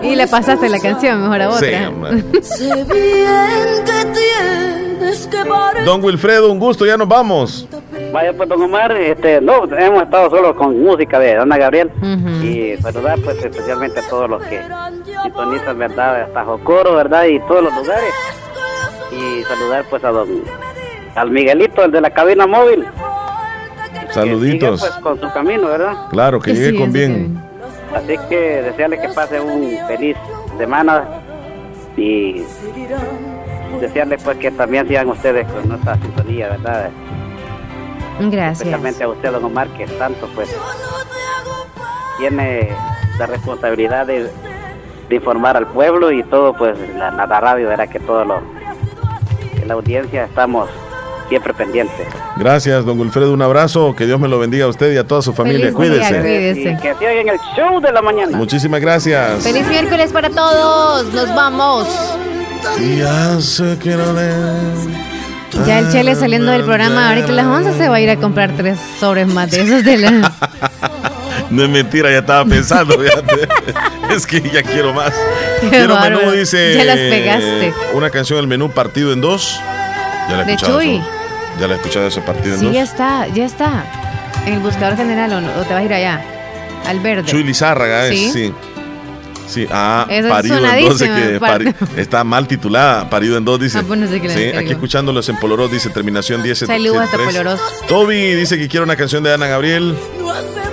Y le pasaste la canción mejor a Sí, otra. hombre. Bien que que. Don Wilfredo, un gusto, ya nos vamos. Vaya pues don Omar, este, no, hemos estado solo con música de Ana Gabriel y saludar pues especialmente a todos los que sintonizan, ¿verdad? Hasta Jocoro, ¿verdad? Y todos los lugares. Y saludar pues a don, al Miguelito, el de la cabina móvil. Saluditos. Que sigue, pues con su camino, ¿verdad? Claro, que llegue con bien. Así que desearle que pase un feliz semana y desearle pues que también sigan ustedes con nuestra sintonía, ¿verdad? Gracias. especialmente a usted, don Omar, que tanto pues tiene la responsabilidad de, de informar al pueblo y todo, pues la, la radio, verá que todo lo, que la audiencia estamos siempre pendientes. Gracias, don Wilfredo, un abrazo, que Dios me lo bendiga a usted y a toda su familia. Feliz día, Cuídese. cuídese. Y que sigan en el show de la mañana. Muchísimas gracias. Feliz miércoles para todos. Nos vamos. Ya sé que no le- Ya el Chele saliendo del programa ahorita a las 11 se va a ir a comprar tres sobres más de esos de las... No es mentira, ya estaba pensando. Es que ya quiero más. Qué Quiero bárbaro. menú, dice. Ya las pegaste. Una canción del menú partido en dos. Ya la he De escuchado. Chuy. eso. Ya la he escuchado ese partido en Sí, dos. ya está, ya está. En el buscador general o, no- o te vas a ir allá. Al verde. Chuy Lizárraga es, Sí. Sí. Sí, ah, parido en dos, que pari- está mal titulada, parido en dos, dice. Ah, pues no sé sí, aquí escuchándolos en Polorós, dice terminación 10. Saludos hasta 73. Polorós. Toby dice que quiere una canción de Ana Gabriel.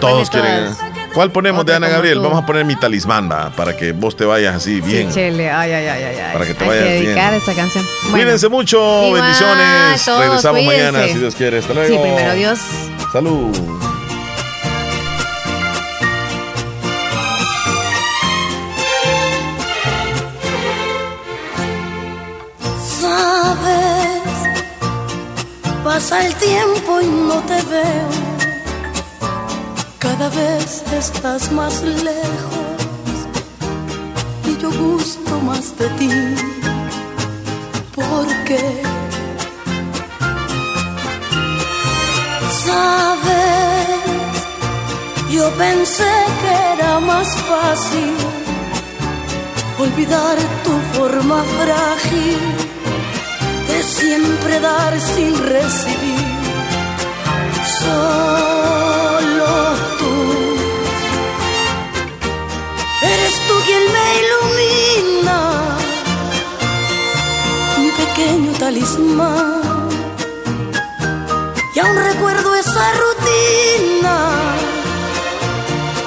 Todos quieren. ¿Cuál ponemos Otra de Ana Gabriel? tú. Vamos a poner mi talismán, va, para que vos te vayas así bien. Sí, Chele. Ay, ay, ay, ay. Para que te Hay vayas que bien. dedicar esa canción. Bueno. Cuídense mucho, bendiciones. todos, Regresamos cuídense. mañana, si Dios quiere. Hasta Sí, luego. primero Dios. Salud. Pasa el tiempo y no te veo. Cada vez estás más lejos y yo gusto más de ti. Porque sabes, yo pensé que era más fácil olvidar tu forma frágil de siempre dar sin recibir. Solo tú eres tú quien me ilumina, mi pequeño talismán. Y aún recuerdo esa rutina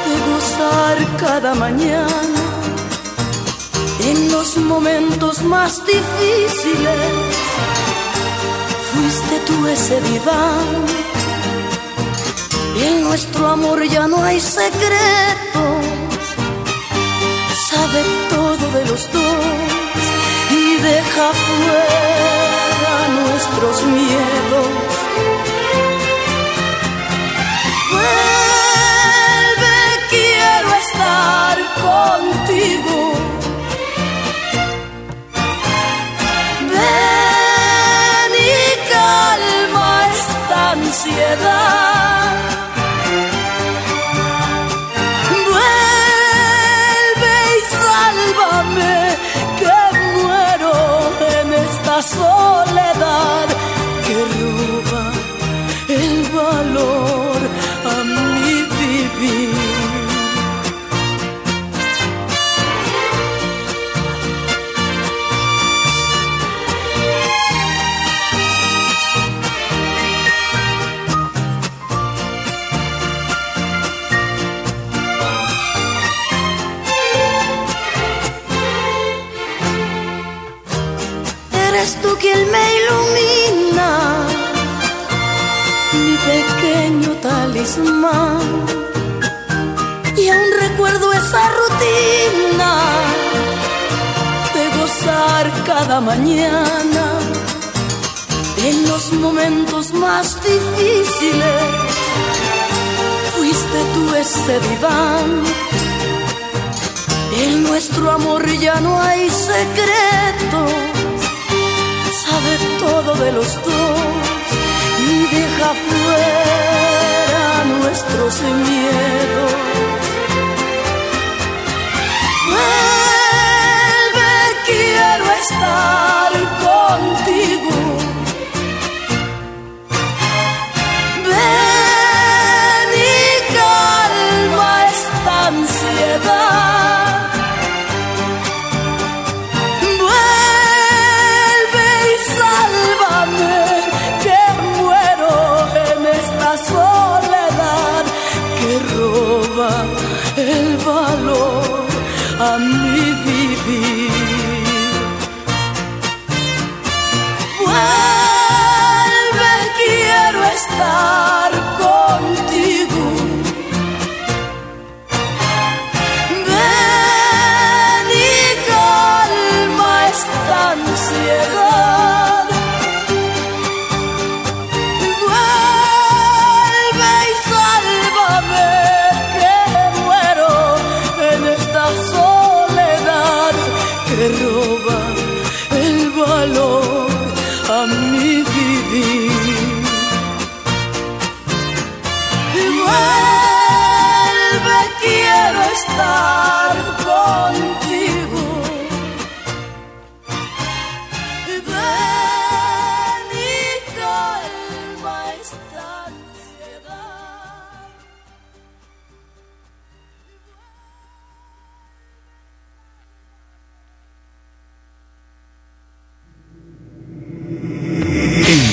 de gozar cada mañana en los momentos más difíciles fuiste tú ese diván. En nuestro amor ya no hay secretos, sabe todo de los dos y deja fuera nuestros miedos. Y aún recuerdo esa rutina de gozar cada mañana en los momentos más difíciles. Fuiste tú ese diván. En nuestro amor ya no hay secretos. Sabe todo de los dos y deja fuera nuestros miedos. Vuelve, quiero estar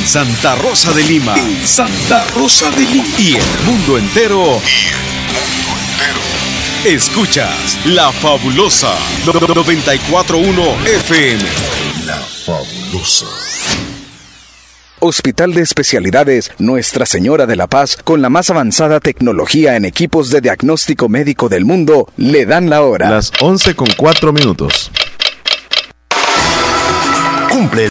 Santa Rosa de Lima. Santa Rosa de Lima. Y el mundo entero. Escuchas La Fabulosa 941 FM. La fabulosa. Hospital de Especialidades Nuestra Señora de la Paz, con la más avanzada tecnología en equipos de diagnóstico médico del mundo, le dan la hora. Las 11 con 4 minutos. Cumple